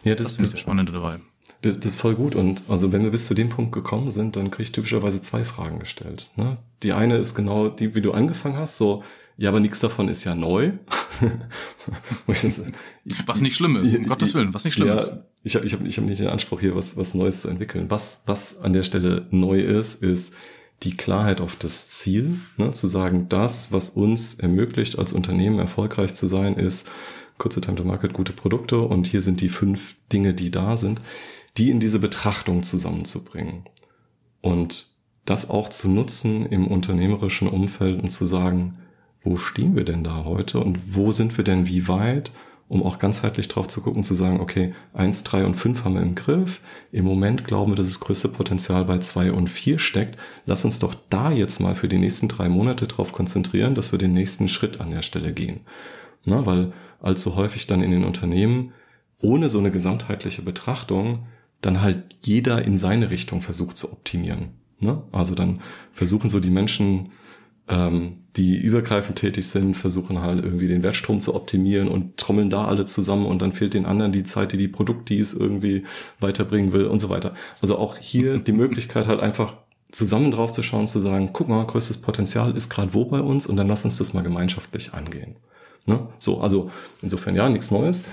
S2: Ja, das, das ist das Spannende dabei. Das, das ist voll gut. Und also wenn wir bis zu dem Punkt gekommen sind, dann kriege ich typischerweise zwei Fragen gestellt. Ne? Die eine ist genau die, wie du angefangen hast, so, ja, aber nichts davon ist ja neu.
S1: was nicht schlimm ist, um Gottes Willen, was nicht schlimm ja, ist.
S2: Ich habe ich hab, ich hab nicht den Anspruch, hier was, was Neues zu entwickeln. Was, was an der Stelle neu ist, ist die Klarheit auf das Ziel, ne? zu sagen, das, was uns ermöglicht, als Unternehmen erfolgreich zu sein, ist kurze Time to Market, gute Produkte und hier sind die fünf Dinge, die da sind die in diese Betrachtung zusammenzubringen. Und das auch zu nutzen im unternehmerischen Umfeld und zu sagen, wo stehen wir denn da heute und wo sind wir denn wie weit, um auch ganzheitlich drauf zu gucken, zu sagen, okay, eins, drei und fünf haben wir im Griff. Im Moment glauben wir, dass das größte Potenzial bei zwei und vier steckt. Lass uns doch da jetzt mal für die nächsten drei Monate drauf konzentrieren, dass wir den nächsten Schritt an der Stelle gehen. Na, weil allzu häufig dann in den Unternehmen ohne so eine gesamtheitliche Betrachtung dann halt jeder in seine Richtung versucht zu optimieren. Ne? Also dann versuchen so die Menschen, ähm, die übergreifend tätig sind, versuchen halt irgendwie den Wertstrom zu optimieren und trommeln da alle zusammen und dann fehlt den anderen die Zeit, die die Produktdies irgendwie weiterbringen will und so weiter. Also auch hier die Möglichkeit halt einfach zusammen drauf zu schauen, zu sagen, guck mal, größtes Potenzial ist gerade wo bei uns und dann lass uns das mal gemeinschaftlich angehen. Ne? So, also insofern ja, nichts Neues.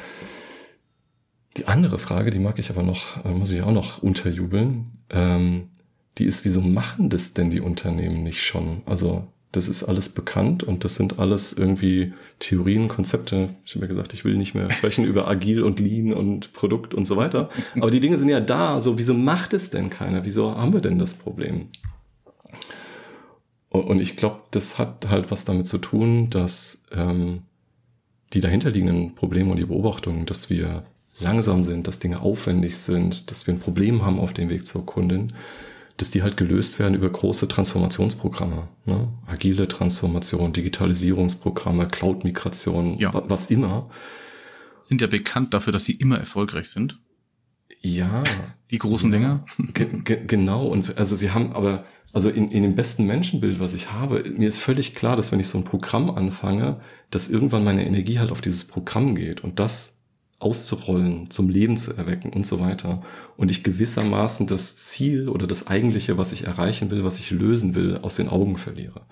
S2: Die andere Frage, die mag ich aber noch, äh, muss ich auch noch unterjubeln, ähm, die ist, wieso machen das denn die Unternehmen nicht schon? Also Das ist alles bekannt und das sind alles irgendwie Theorien, Konzepte. Ich habe ja gesagt, ich will nicht mehr sprechen über Agil und Lean und Produkt und so weiter. Aber die Dinge sind ja da. So, wieso macht es denn keiner? Wieso haben wir denn das Problem? Und ich glaube, das hat halt was damit zu tun, dass ähm, die dahinterliegenden Probleme und die Beobachtungen, dass wir langsam sind, dass Dinge aufwendig sind, dass wir ein Problem haben auf dem Weg zur Kundin, dass die halt gelöst werden über große Transformationsprogramme, ne? agile Transformation, Digitalisierungsprogramme, Cloud-Migration, ja. was immer.
S1: Sind ja bekannt dafür, dass sie immer erfolgreich sind.
S2: Ja.
S1: Die großen
S2: ja,
S1: Dinger.
S2: Ge genau. Und also sie haben aber, also in, in dem besten Menschenbild, was ich habe, mir ist völlig klar, dass wenn ich so ein Programm anfange, dass irgendwann meine Energie halt auf dieses Programm geht und das auszurollen, zum Leben zu erwecken und so weiter. Und ich gewissermaßen das Ziel oder das eigentliche, was ich erreichen will, was ich lösen will, aus den Augen verliere.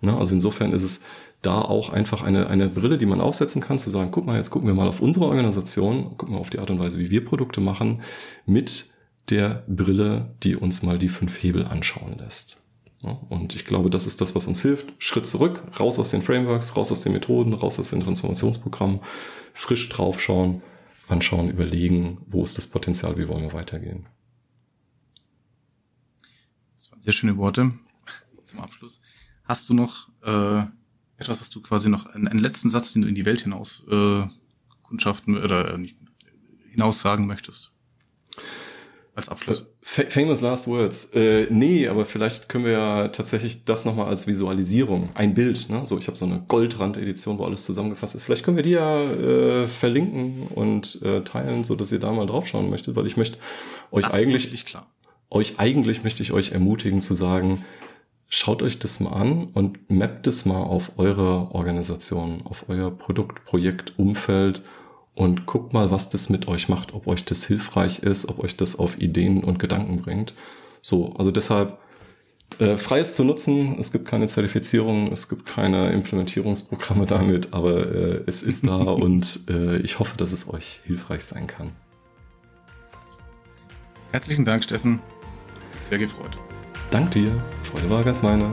S2: Ne? Also insofern ist es da auch einfach eine, eine Brille, die man aufsetzen kann, zu sagen, guck mal, jetzt gucken wir mal auf unsere Organisation, gucken wir auf die Art und Weise, wie wir Produkte machen, mit der Brille, die uns mal die fünf Hebel anschauen lässt. Und ich glaube, das ist das, was uns hilft. Schritt zurück, raus aus den Frameworks, raus aus den Methoden, raus aus den Transformationsprogrammen, frisch draufschauen anschauen, überlegen, wo ist das Potenzial, wie wollen wir weitergehen.
S1: Das waren sehr schöne Worte zum Abschluss. Hast du noch äh, etwas, was du quasi noch, einen, einen letzten Satz, den du in die Welt hinaus äh, kundschaften oder äh, hinaus sagen möchtest? Als Abschluss.
S2: Äh, famous Last Words. Äh, nee, aber vielleicht können wir ja tatsächlich das nochmal als Visualisierung, ein Bild, ne? So, ich habe so eine Goldrand-Edition, wo alles zusammengefasst ist. Vielleicht können wir die ja äh, verlinken und äh, teilen, so dass ihr da mal draufschauen möchtet, weil ich möchte euch das eigentlich,
S1: klar.
S2: euch eigentlich möchte ich euch ermutigen zu sagen, schaut euch das mal an und mappt es mal auf eure Organisation, auf euer Produkt, Projekt, Umfeld und guckt mal, was das mit euch macht, ob euch das hilfreich ist, ob euch das auf Ideen und Gedanken bringt. So, also deshalb äh, freies zu nutzen. Es gibt keine Zertifizierung, es gibt keine Implementierungsprogramme damit, aber äh, es ist da und äh, ich hoffe, dass es euch hilfreich sein kann.
S1: Herzlichen Dank, Steffen. Sehr gefreut.
S2: Dank dir. Freude war ganz meine.